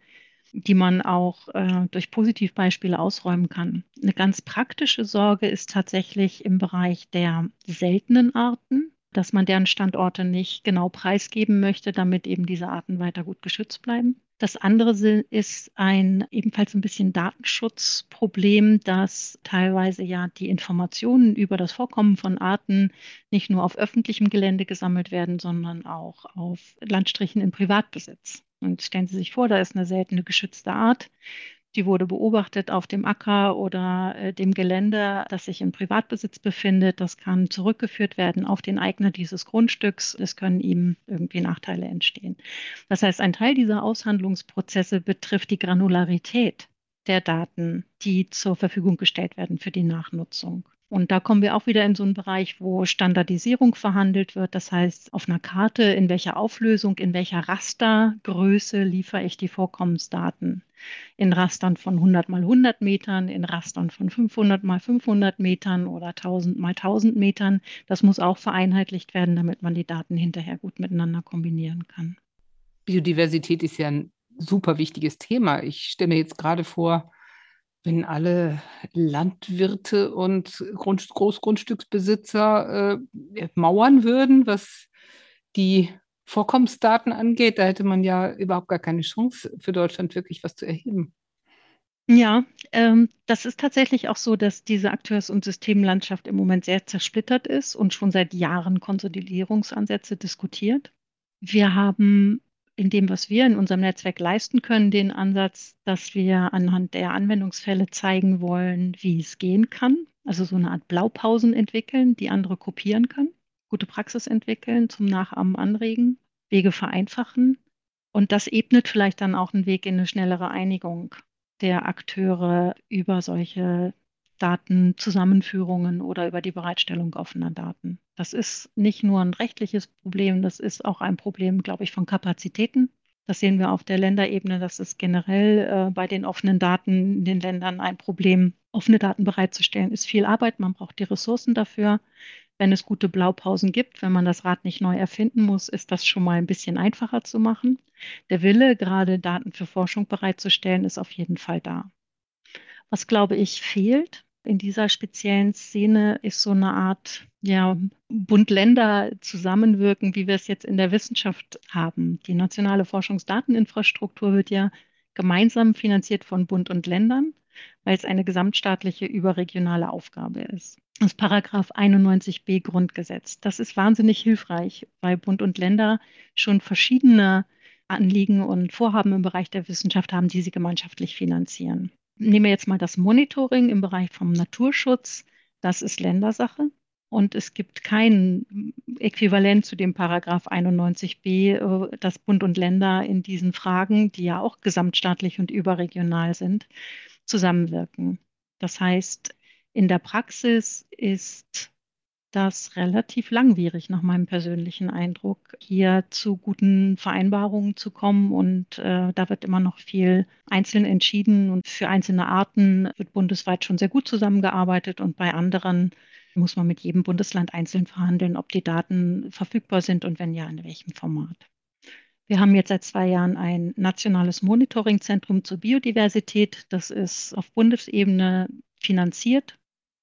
die man auch äh, durch Positivbeispiele ausräumen kann. Eine ganz praktische Sorge ist tatsächlich im Bereich der seltenen Arten. dass man deren Standorte nicht genau preisgeben möchte, damit eben diese Arten weiter gut geschützt bleiben. Das andere ist ein ebenfalls ein bisschen Datenschutzproblem, dass teilweise ja die Informationen über das Vorkommen von Arten nicht nur auf öffentlichem Gelände gesammelt werden, sondern auch auf Landstrichen in Privatbesitz. Und stellen Sie sich vor, da ist eine seltene geschützte Art die wurde beobachtet auf dem Acker oder äh, dem Gelände, das sich in Privatbesitz befindet. Das kann zurückgeführt werden auf den Eigner dieses Grundstücks. Es können ihm irgendwie Nachteile entstehen. Das heißt, ein Teil dieser Aushandlungsprozesse betrifft die Granularität der Daten, die zur Verfügung gestellt werden für die Nachnutzung. Und da kommen wir auch wieder in so einen Bereich, wo Standardisierung verhandelt wird. Das heißt, auf einer Karte, in welcher Auflösung, in welcher Rastergröße liefere ich die Vorkommensdaten. In Rastern von 100 mal 100 Metern, in Rastern von 500 mal 500 Metern oder 1000 mal 1000 Metern. Das muss auch vereinheitlicht werden, damit man die Daten hinterher gut miteinander kombinieren kann. Biodiversität ist ja ein super wichtiges Thema. Ich stelle mir jetzt gerade vor, wenn alle Landwirte und Grund, Großgrundstücksbesitzer äh, mauern würden, was die Vorkommensdaten angeht, da hätte man ja überhaupt gar keine Chance für Deutschland wirklich was zu erheben. Ja, ähm, das ist tatsächlich auch so, dass diese Akteurs- und Systemlandschaft im Moment sehr zersplittert ist und schon seit Jahren Konsolidierungsansätze diskutiert. Wir haben in dem, was wir in unserem Netzwerk leisten können, den Ansatz, dass wir anhand der Anwendungsfälle zeigen wollen, wie es gehen kann. Also so eine Art Blaupausen entwickeln, die andere kopieren können, gute Praxis entwickeln, zum Nachahmen anregen, Wege vereinfachen. Und das ebnet vielleicht dann auch einen Weg in eine schnellere Einigung der Akteure über solche Datenzusammenführungen oder über die Bereitstellung offener Daten. Das ist nicht nur ein rechtliches Problem, das ist auch ein Problem, glaube ich, von Kapazitäten. Das sehen wir auf der Länderebene. Das ist generell äh, bei den offenen Daten in den Ländern ein Problem. Offene Daten bereitzustellen ist viel Arbeit. Man braucht die Ressourcen dafür. Wenn es gute Blaupausen gibt, wenn man das Rad nicht neu erfinden muss, ist das schon mal ein bisschen einfacher zu machen. Der Wille, gerade Daten für Forschung bereitzustellen, ist auf jeden Fall da. Was, glaube ich, fehlt, in dieser speziellen Szene ist so eine Art ja, Bund-Länder zusammenwirken, wie wir es jetzt in der Wissenschaft haben. Die nationale Forschungsdateninfrastruktur wird ja gemeinsam finanziert von Bund und Ländern, weil es eine gesamtstaatliche überregionale Aufgabe ist. Das Paragraph 91b Grundgesetz. Das ist wahnsinnig hilfreich, weil Bund und Länder schon verschiedene Anliegen und Vorhaben im Bereich der Wissenschaft haben, die sie gemeinschaftlich finanzieren. Nehmen wir jetzt mal das Monitoring im Bereich vom Naturschutz. Das ist Ländersache. Und es gibt kein Äquivalent zu dem Paragraph 91b, äh, dass Bund und Länder in diesen Fragen, die ja auch gesamtstaatlich und überregional sind, zusammenwirken. Das heißt, in der Praxis ist das relativ langwierig, nach meinem persönlichen Eindruck, hier zu guten Vereinbarungen zu kommen. Und äh, da wird immer noch viel einzeln entschieden. Und für einzelne Arten wird bundesweit schon sehr gut zusammengearbeitet. Und bei anderen muss man mit jedem Bundesland einzeln verhandeln, ob die Daten verfügbar sind und wenn ja, in welchem Format. Wir haben jetzt seit zwei Jahren ein nationales Monitoringzentrum zur Biodiversität. Das ist auf Bundesebene finanziert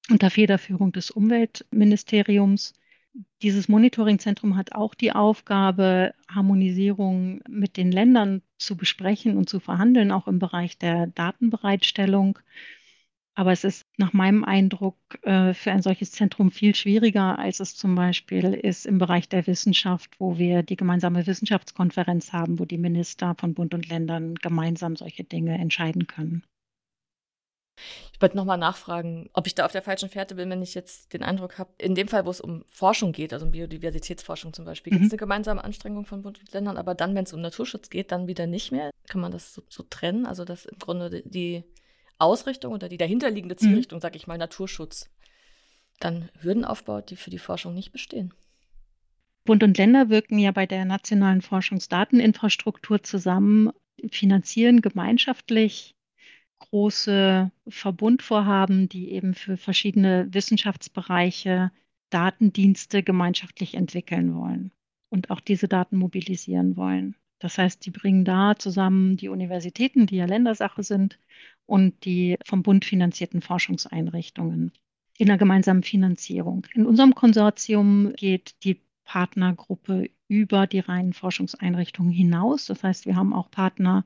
unter Federführung des Umweltministeriums. Dieses Monitoringzentrum hat auch die Aufgabe, Harmonisierung mit den Ländern zu besprechen und zu verhandeln, auch im Bereich der Datenbereitstellung. Aber es ist nach meinem Eindruck äh, für ein solches Zentrum viel schwieriger, als es zum Beispiel ist im Bereich der Wissenschaft, wo wir die gemeinsame Wissenschaftskonferenz haben, wo die Minister von Bund und Ländern gemeinsam solche Dinge entscheiden können. Ich wollte nochmal nachfragen, ob ich da auf der falschen Fährte bin, wenn ich jetzt den Eindruck habe, in dem Fall, wo es um Forschung geht, also um Biodiversitätsforschung zum Beispiel, mhm. gibt es eine gemeinsame Anstrengung von Bund und Ländern, aber dann, wenn es um Naturschutz geht, dann wieder nicht mehr. Kann man das so, so trennen? Also, dass im Grunde die Ausrichtung oder die dahinterliegende mhm. Zielrichtung, mhm. sage ich mal, Naturschutz, dann Hürden aufbaut, die für die Forschung nicht bestehen. Bund und Länder wirken ja bei der nationalen Forschungsdateninfrastruktur zusammen, finanzieren gemeinschaftlich große Verbundvorhaben, die eben für verschiedene Wissenschaftsbereiche Datendienste gemeinschaftlich entwickeln wollen und auch diese Daten mobilisieren wollen. Das heißt, die bringen da zusammen die Universitäten, die ja Ländersache sind, und die vom Bund finanzierten Forschungseinrichtungen in einer gemeinsamen Finanzierung. In unserem Konsortium geht die Partnergruppe über die reinen Forschungseinrichtungen hinaus. Das heißt, wir haben auch Partner,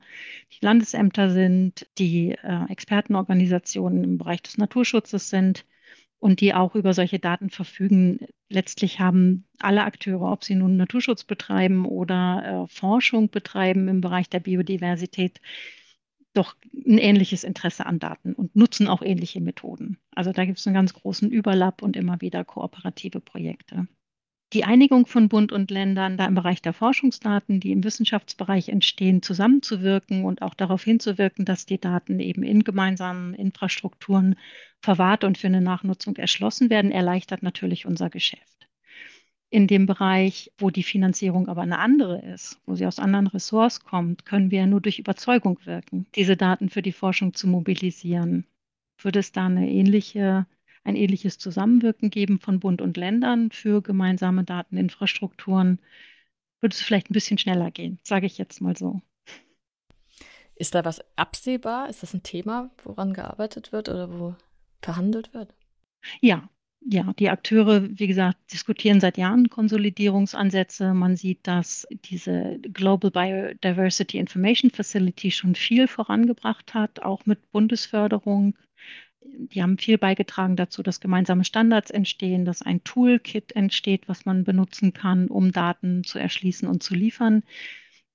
die Landesämter sind, die äh, Expertenorganisationen im Bereich des Naturschutzes sind und die auch über solche Daten verfügen. Letztlich haben alle Akteure, ob sie nun Naturschutz betreiben oder äh, Forschung betreiben im Bereich der Biodiversität, doch ein ähnliches Interesse an Daten und nutzen auch ähnliche Methoden. Also da gibt es einen ganz großen Überlapp und immer wieder kooperative Projekte. Die Einigung von Bund und Ländern, da im Bereich der Forschungsdaten, die im Wissenschaftsbereich entstehen, zusammenzuwirken und auch darauf hinzuwirken, dass die Daten eben in gemeinsamen Infrastrukturen verwahrt und für eine Nachnutzung erschlossen werden, erleichtert natürlich unser Geschäft. In dem Bereich, wo die Finanzierung aber eine andere ist, wo sie aus anderen Ressorts kommt, können wir nur durch Überzeugung wirken, diese Daten für die Forschung zu mobilisieren. Würde es da eine ähnliche, ein ähnliches Zusammenwirken geben von Bund und Ländern für gemeinsame Dateninfrastrukturen, würde es vielleicht ein bisschen schneller gehen, sage ich jetzt mal so. Ist da was absehbar? Ist das ein Thema, woran gearbeitet wird oder wo verhandelt wird? Ja, ja, die Akteure, wie gesagt, diskutieren seit Jahren Konsolidierungsansätze. Man sieht, dass diese Global Biodiversity Information Facility schon viel vorangebracht hat, auch mit Bundesförderung. Die haben viel beigetragen dazu, dass gemeinsame Standards entstehen, dass ein Toolkit entsteht, was man benutzen kann, um Daten zu erschließen und zu liefern.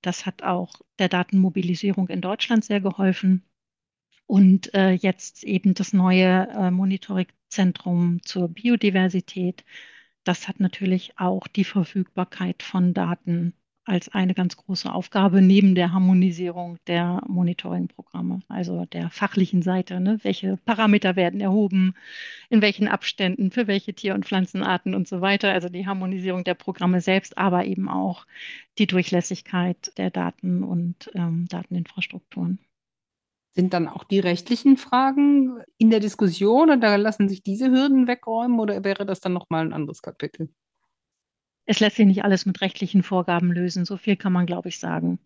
Das hat auch der Datenmobilisierung in Deutschland sehr geholfen. Und äh, jetzt eben das neue äh, Monitoringzentrum zur Biodiversität. Das hat natürlich auch die Verfügbarkeit von Daten als eine ganz große Aufgabe neben der Harmonisierung der Monitoringprogramme, also der fachlichen Seite. Ne? Welche Parameter werden erhoben, in welchen Abständen, für welche Tier- und Pflanzenarten und so weiter. Also die Harmonisierung der Programme selbst, aber eben auch die Durchlässigkeit der Daten und ähm, Dateninfrastrukturen. Sind dann auch die rechtlichen Fragen in der Diskussion oder lassen sich diese Hürden wegräumen oder wäre das dann nochmal ein anderes Kapitel? Es lässt sich nicht alles mit rechtlichen Vorgaben lösen. So viel kann man, glaube ich, sagen.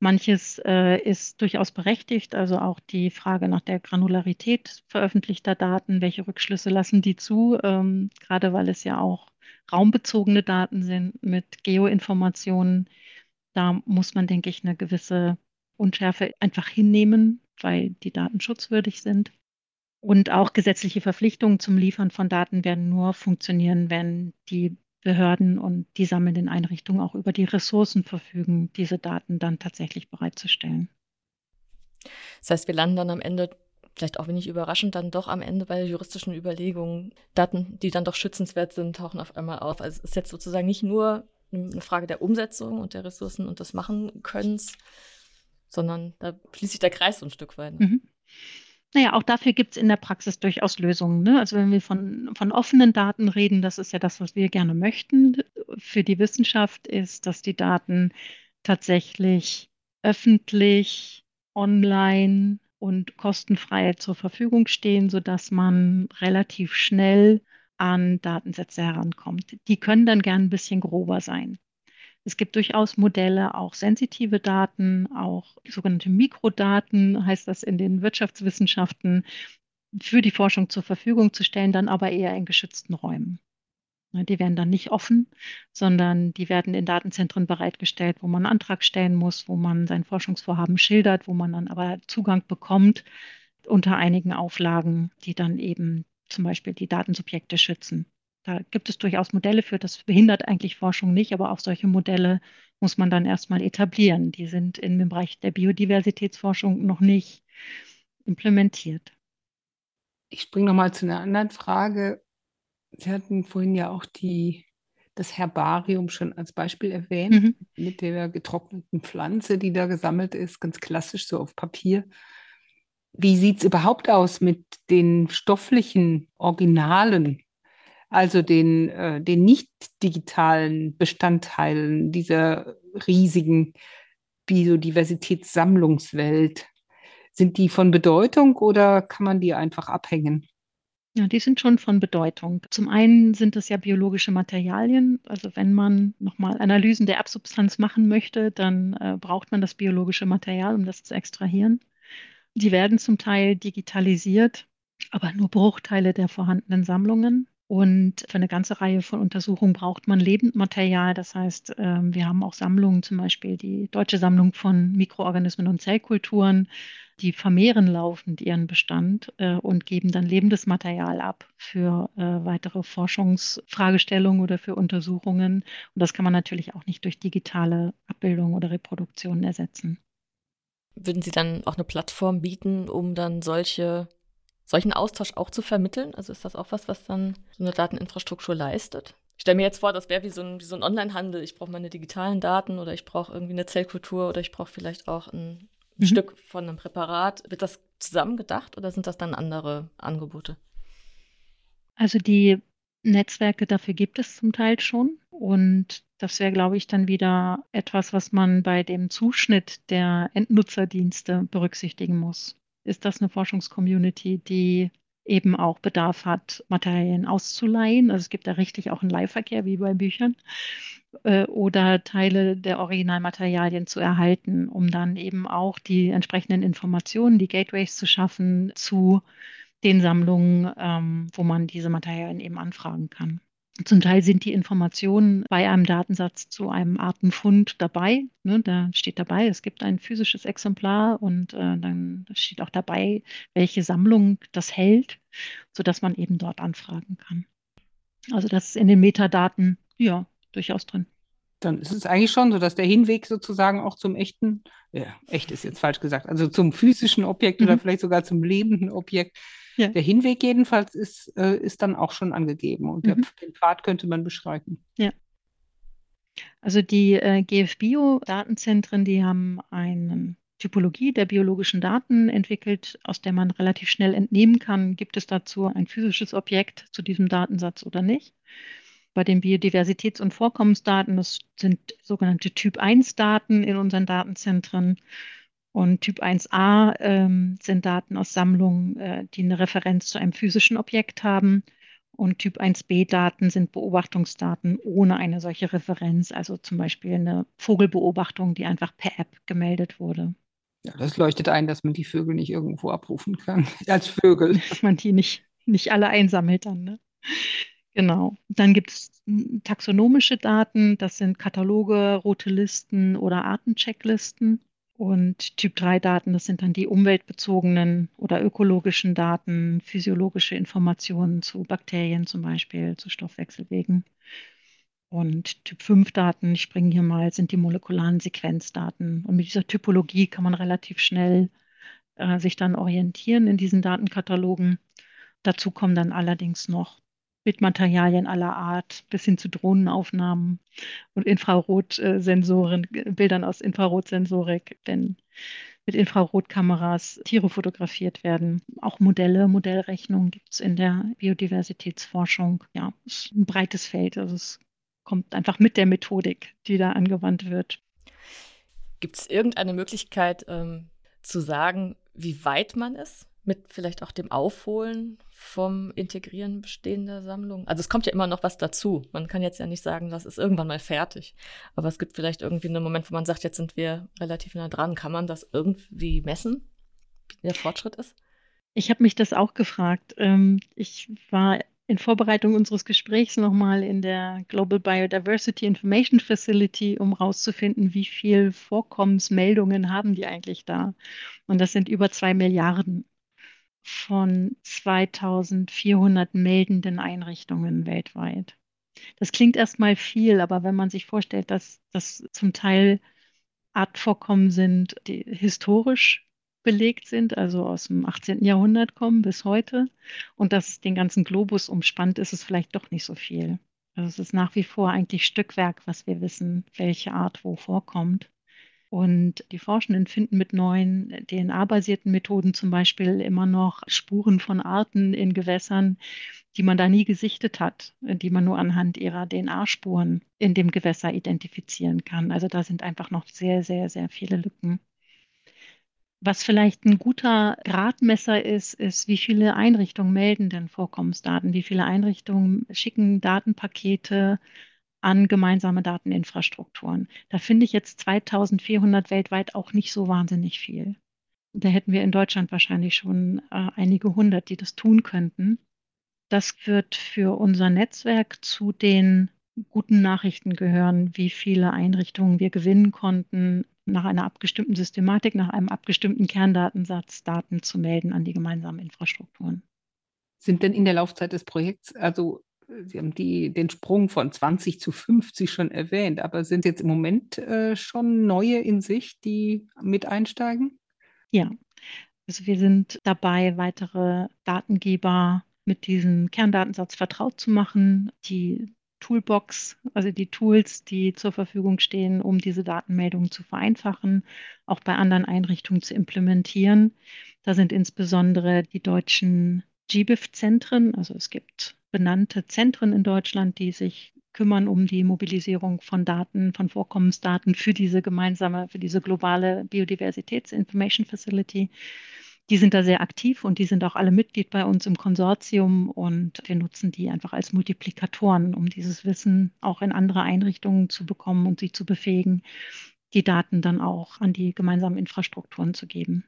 Manches äh, ist durchaus berechtigt, also auch die Frage nach der Granularität veröffentlichter Daten, welche Rückschlüsse lassen die zu, ähm, gerade weil es ja auch raumbezogene Daten sind mit Geoinformationen. Da muss man, denke ich, eine gewisse Unschärfe einfach hinnehmen, weil die Daten schutzwürdig sind. Und auch gesetzliche Verpflichtungen zum Liefern von Daten werden nur funktionieren, wenn die Behörden und die sammelnden Einrichtungen auch über die Ressourcen verfügen, diese Daten dann tatsächlich bereitzustellen. Das heißt, wir landen dann am Ende, vielleicht auch wenig überraschend, dann doch am Ende bei juristischen Überlegungen, Daten, die dann doch schützenswert sind, tauchen auf einmal auf. Also es ist jetzt sozusagen nicht nur eine Frage der Umsetzung und der Ressourcen und des Machenkönnens, sondern da schließt sich der Kreis so ein Stück weit. Mhm. Naja, auch dafür gibt es in der Praxis durchaus Lösungen. Ne? Also wenn wir von, von offenen Daten reden, das ist ja das, was wir gerne möchten für die Wissenschaft, ist, dass die Daten tatsächlich öffentlich, online und kostenfrei zur Verfügung stehen, sodass man relativ schnell an Datensätze herankommt. Die können dann gern ein bisschen grober sein. Es gibt durchaus Modelle, auch sensitive Daten, auch sogenannte Mikrodaten, heißt das in den Wirtschaftswissenschaften, für die Forschung zur Verfügung zu stellen, dann aber eher in geschützten Räumen. Die werden dann nicht offen, sondern die werden in Datenzentren bereitgestellt, wo man einen Antrag stellen muss, wo man sein Forschungsvorhaben schildert, wo man dann aber Zugang bekommt unter einigen Auflagen, die dann eben zum Beispiel die Datensubjekte schützen. Da gibt es durchaus Modelle für, das behindert eigentlich Forschung nicht, aber auch solche Modelle muss man dann erstmal etablieren. Die sind im Bereich der Biodiversitätsforschung noch nicht implementiert. Ich springe nochmal zu einer anderen Frage. Sie hatten vorhin ja auch die, das Herbarium schon als Beispiel erwähnt, mhm. mit der getrockneten Pflanze, die da gesammelt ist, ganz klassisch so auf Papier. Wie sieht es überhaupt aus mit den stofflichen Originalen also den, äh, den nicht digitalen Bestandteilen dieser riesigen Biodiversitätssammlungswelt. Sind die von Bedeutung oder kann man die einfach abhängen? Ja, die sind schon von Bedeutung. Zum einen sind es ja biologische Materialien. Also wenn man nochmal Analysen der Erbsubstanz machen möchte, dann äh, braucht man das biologische Material, um das zu extrahieren. Die werden zum Teil digitalisiert, aber nur Bruchteile der vorhandenen Sammlungen. Und für eine ganze Reihe von Untersuchungen braucht man Lebendmaterial. Das heißt, ähm, wir haben auch Sammlungen, zum Beispiel die Deutsche Sammlung von Mikroorganismen und Zellkulturen, die vermehren laufend ihren Bestand äh, und geben dann lebendes Material ab für äh, weitere Forschungsfragestellungen oder für Untersuchungen. Und das kann man natürlich auch nicht durch digitale Abbildung oder Reproduktion ersetzen. Würden Sie dann auch eine Plattform bieten, um dann solche solchen Austausch auch zu vermitteln? Also ist das auch was, was dann so eine Dateninfrastruktur leistet? Ich stelle mir jetzt vor, das wäre wie so ein, so ein Online-Handel. Ich brauche meine digitalen Daten oder ich brauche irgendwie eine Zellkultur oder ich brauche vielleicht auch ein mhm. Stück von einem Präparat. Wird das zusammen gedacht oder sind das dann andere Angebote? Also die Netzwerke dafür gibt es zum Teil schon. Und das wäre, glaube ich, dann wieder etwas, was man bei dem Zuschnitt der Endnutzerdienste berücksichtigen muss ist das eine Forschungscommunity, die eben auch Bedarf hat, Materialien auszuleihen. Also es gibt da richtig auch einen Leihverkehr wie bei Büchern äh, oder Teile der Originalmaterialien zu erhalten, um dann eben auch die entsprechenden Informationen, die Gateways zu schaffen zu den Sammlungen, ähm, wo man diese Materialien eben anfragen kann. Zum Teil sind die Informationen bei einem Datensatz zu einem Artenfund dabei. Ne, da steht dabei, es gibt ein physisches Exemplar und äh, dann steht auch dabei, welche Sammlung das hält, sodass man eben dort anfragen kann. Also das ist in den Metadaten ja durchaus drin. Dann ist es eigentlich schon so, dass der Hinweg sozusagen auch zum echten, ja, echt ist jetzt falsch gesagt, also zum physischen Objekt mhm. oder vielleicht sogar zum lebenden Objekt ja. Der Hinweg jedenfalls ist, äh, ist dann auch schon angegeben und mhm. der, den Pfad könnte man beschreiten. Ja. Also die äh, GFBio-Datenzentren, die haben eine Typologie der biologischen Daten entwickelt, aus der man relativ schnell entnehmen kann, gibt es dazu ein physisches Objekt zu diesem Datensatz oder nicht. Bei den Biodiversitäts- und Vorkommensdaten, das sind sogenannte Typ-1-Daten in unseren Datenzentren. Und Typ 1a ähm, sind Daten aus Sammlungen, äh, die eine Referenz zu einem physischen Objekt haben. Und Typ 1b-Daten sind Beobachtungsdaten ohne eine solche Referenz, also zum Beispiel eine Vogelbeobachtung, die einfach per App gemeldet wurde. Ja, das leuchtet ein, dass man die Vögel nicht irgendwo abrufen kann, als Vögel. Dass man die nicht, nicht alle einsammelt dann. Ne? Genau. Dann gibt es taxonomische Daten, das sind Kataloge, rote Listen oder Artenchecklisten. Und Typ-3-Daten, das sind dann die umweltbezogenen oder ökologischen Daten, physiologische Informationen zu Bakterien zum Beispiel, zu Stoffwechselwegen. Und Typ-5-Daten, ich springe hier mal, sind die molekularen Sequenzdaten. Und mit dieser Typologie kann man relativ schnell äh, sich dann orientieren in diesen Datenkatalogen. Dazu kommen dann allerdings noch Bildmaterialien aller Art bis hin zu Drohnenaufnahmen und Infrarotsensoren, Bildern aus Infrarotsensorik, denn mit Infrarotkameras Tiere fotografiert werden. Auch Modelle, Modellrechnungen gibt es in der Biodiversitätsforschung. Ja, es ist ein breites Feld. Also es kommt einfach mit der Methodik, die da angewandt wird. Gibt es irgendeine Möglichkeit ähm, zu sagen, wie weit man ist mit vielleicht auch dem Aufholen vom Integrieren bestehender Sammlungen? Also es kommt ja immer noch was dazu. Man kann jetzt ja nicht sagen, das ist irgendwann mal fertig. Aber es gibt vielleicht irgendwie einen Moment, wo man sagt, jetzt sind wir relativ nah dran. Kann man das irgendwie messen, wie der Fortschritt ist? Ich habe mich das auch gefragt. Ähm, ich war in Vorbereitung unseres Gesprächs nochmal in der Global Biodiversity Information Facility, um herauszufinden, wie viel Vorkommensmeldungen haben die eigentlich da. Und das sind über zwei Milliarden von 2400 meldenden Einrichtungen weltweit. Das klingt erstmal viel, aber wenn man sich vorstellt, dass das zum Teil Artvorkommen sind, die historisch belegt sind, also aus dem 18. Jahrhundert kommen bis heute und das den ganzen Globus umspannt, ist es vielleicht doch nicht so viel. Also es ist nach wie vor eigentlich Stückwerk, was wir wissen, welche Art wo vorkommt. Und die Forschenden finden mit neuen DNA-basierten Methoden zum Beispiel immer noch Spuren von Arten in Gewässern, die man da nie gesichtet hat, die man nur anhand ihrer DNA-Spuren in dem Gewässer identifizieren kann. Also da sind einfach noch sehr, sehr, sehr viele Lücken. Was vielleicht ein guter Gradmesser ist, ist, wie viele Einrichtungen melden denn Vorkommensdaten, wie viele Einrichtungen schicken Datenpakete an gemeinsame Dateninfrastrukturen. Da finde ich jetzt 2400 weltweit auch nicht so wahnsinnig viel. Da hätten wir in Deutschland wahrscheinlich schon äh, einige hundert, die das tun könnten. Das wird für unser Netzwerk zu den guten Nachrichten gehören, wie viele Einrichtungen wir gewinnen konnten, nach einer abgestimmten Systematik, nach einem abgestimmten Kerndatensatz Daten zu melden an die gemeinsamen Infrastrukturen. Sind denn in der Laufzeit des Projekts, also Sie haben die, den Sprung von 20 zu 50 schon erwähnt, aber sind jetzt im Moment äh, schon neue in Sicht, die mit einsteigen? Ja, also wir sind dabei, weitere Datengeber mit diesem Kerndatensatz vertraut zu machen, die Toolbox, also die Tools, die zur Verfügung stehen, um diese Datenmeldungen zu vereinfachen, auch bei anderen Einrichtungen zu implementieren. Da sind insbesondere die deutschen GBIF-Zentren, also es gibt benannte Zentren in Deutschland, die sich kümmern um die Mobilisierung von Daten, von Vorkommensdaten für diese gemeinsame, für diese globale Biodiversitäts-Information Facility die sind da sehr aktiv und die sind auch alle Mitglied bei uns im Konsortium und wir nutzen die einfach als Multiplikatoren, um dieses Wissen auch in andere Einrichtungen zu bekommen und sie zu befähigen, die Daten dann auch an die gemeinsamen Infrastrukturen zu geben.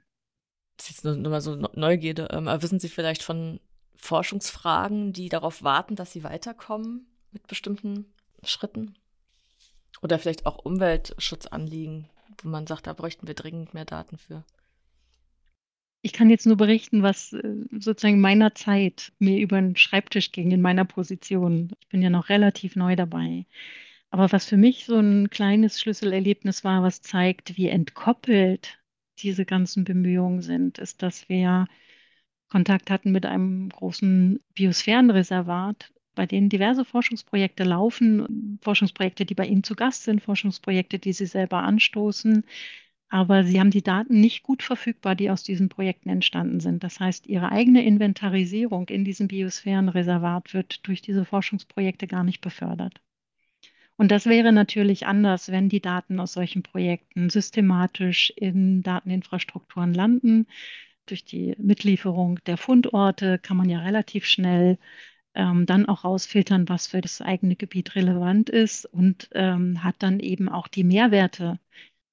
Das ist jetzt nur, mal so Neugierde. Ähm, wissen Sie vielleicht von Forschungsfragen, die darauf warten, dass sie weiterkommen mit bestimmten Schritten? Oder vielleicht auch Umweltschutzanliegen, wo man sagt, da bräuchten wir dringend mehr Daten für? Ich kann jetzt nur berichten, was äh, sozusagen meiner Zeit mir über den Schreibtisch ging in meiner Position. Ich bin ja noch relativ neu dabei. Aber was für mich so ein kleines Schlüsselerlebnis war, was zeigt, wie entkoppelt diese ganzen Bemühungen sind, ist, dass wir Kontakt hatten mit einem großen Biosphärenreservat, bei denen diverse Forschungsprojekte laufen, Forschungsprojekte, die bei Ihnen zu Gast sind, Forschungsprojekte, die Sie selber anstoßen, aber sie haben die Daten nicht gut verfügbar, die aus diesen Projekten entstanden sind. Das heißt, ihre eigene Inventarisierung in diesem Biosphärenreservat wird durch diese Forschungsprojekte gar nicht befördert. Und das wäre natürlich anders, wenn die Daten aus solchen Projekten systematisch in Dateninfrastrukturen landen. Durch die Mitlieferung der Fundorte kann man ja relativ schnell ähm, dann auch rausfiltern, was für das eigene Gebiet relevant ist und ähm, hat dann eben auch die Mehrwerte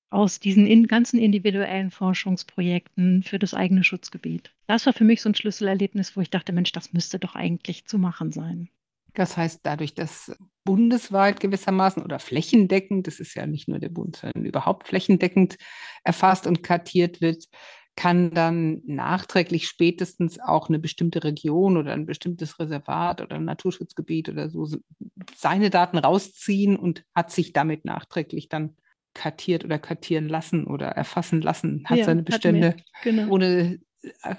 aus diesen in, ganzen individuellen Forschungsprojekten für das eigene Schutzgebiet. Das war für mich so ein Schlüsselerlebnis, wo ich dachte, Mensch, das müsste doch eigentlich zu machen sein. Das heißt, dadurch, dass bundesweit gewissermaßen oder flächendeckend, das ist ja nicht nur der Bund, sondern überhaupt flächendeckend erfasst und kartiert wird, kann dann nachträglich spätestens auch eine bestimmte Region oder ein bestimmtes Reservat oder ein Naturschutzgebiet oder so seine Daten rausziehen und hat sich damit nachträglich dann kartiert oder kartieren lassen oder erfassen lassen, hat ja, seine Bestände, genau. ohne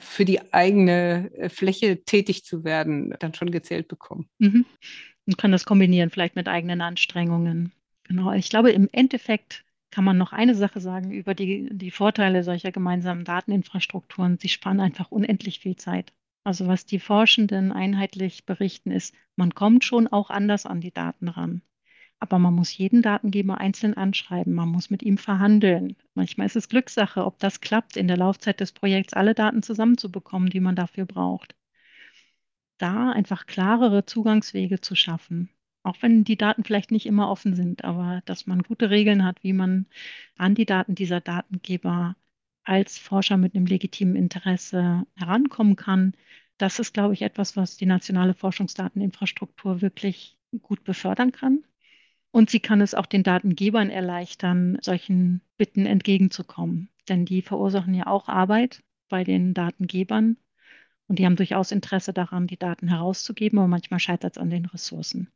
für die eigene äh, Fläche tätig zu werden, dann schon gezählt bekommen. Mhm. Und kann das kombinieren, vielleicht mit eigenen Anstrengungen. Genau, ich glaube, im Endeffekt kann man noch eine Sache sagen über die, die Vorteile solcher gemeinsamen Dateninfrastrukturen. Sie sparen einfach unendlich viel Zeit. Also was die Forschenden einheitlich berichten, ist, man kommt schon auch anders an die Daten ran. Aber man muss jeden Datengeber einzeln anschreiben, man muss mit ihm verhandeln. Manchmal ist es Glückssache, ob das klappt, in der Laufzeit des Projekts alle Daten zusammenzubekommen, die man dafür braucht. Da einfach klarere Zugangswege zu schaffen, auch wenn die Daten vielleicht nicht immer offen sind, aber dass man gute Regeln hat, wie man an die Daten dieser Datengeber als Forscher mit einem legitimen Interesse herankommen kann, das ist, glaube ich, etwas, was die nationale Forschungsdateninfrastruktur wirklich gut befördern kann. Und sie kann es auch den Datengebern erleichtern, solchen Bitten entgegenzukommen. Denn die verursachen ja auch Arbeit bei den Datengebern. Und die haben durchaus Interesse daran, die Daten herauszugeben, aber manchmal scheitert es an den Ressourcen.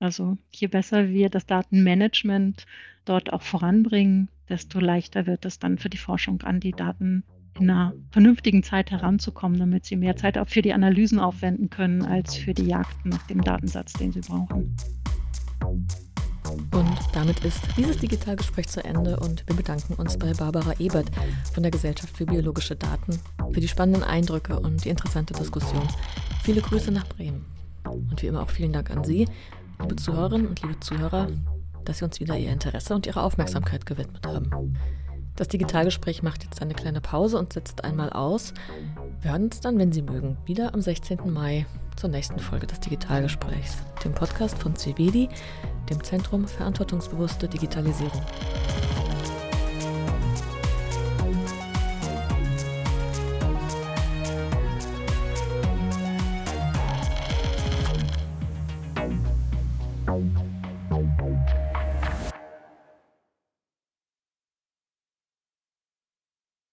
Also je besser wir das Datenmanagement dort auch voranbringen, desto leichter wird es dann für die Forschung an die Daten in einer vernünftigen Zeit heranzukommen, damit sie mehr Zeit auch für die Analysen aufwenden können als für die Jagd nach dem Datensatz, den sie brauchen. Und damit ist dieses Digitalgespräch zu Ende und wir bedanken uns bei Barbara Ebert von der Gesellschaft für biologische Daten für die spannenden Eindrücke und die interessante Diskussion. Viele Grüße nach Bremen. Und wie immer auch vielen Dank an Sie, liebe Zuhörerinnen und liebe Zuhörer, dass Sie uns wieder Ihr Interesse und Ihre Aufmerksamkeit gewidmet haben. Das Digitalgespräch macht jetzt eine kleine Pause und setzt einmal aus. Wir hören uns dann, wenn Sie mögen, wieder am 16. Mai zur nächsten Folge des Digitalgesprächs, dem Podcast von CVD, dem Zentrum Verantwortungsbewusste Digitalisierung.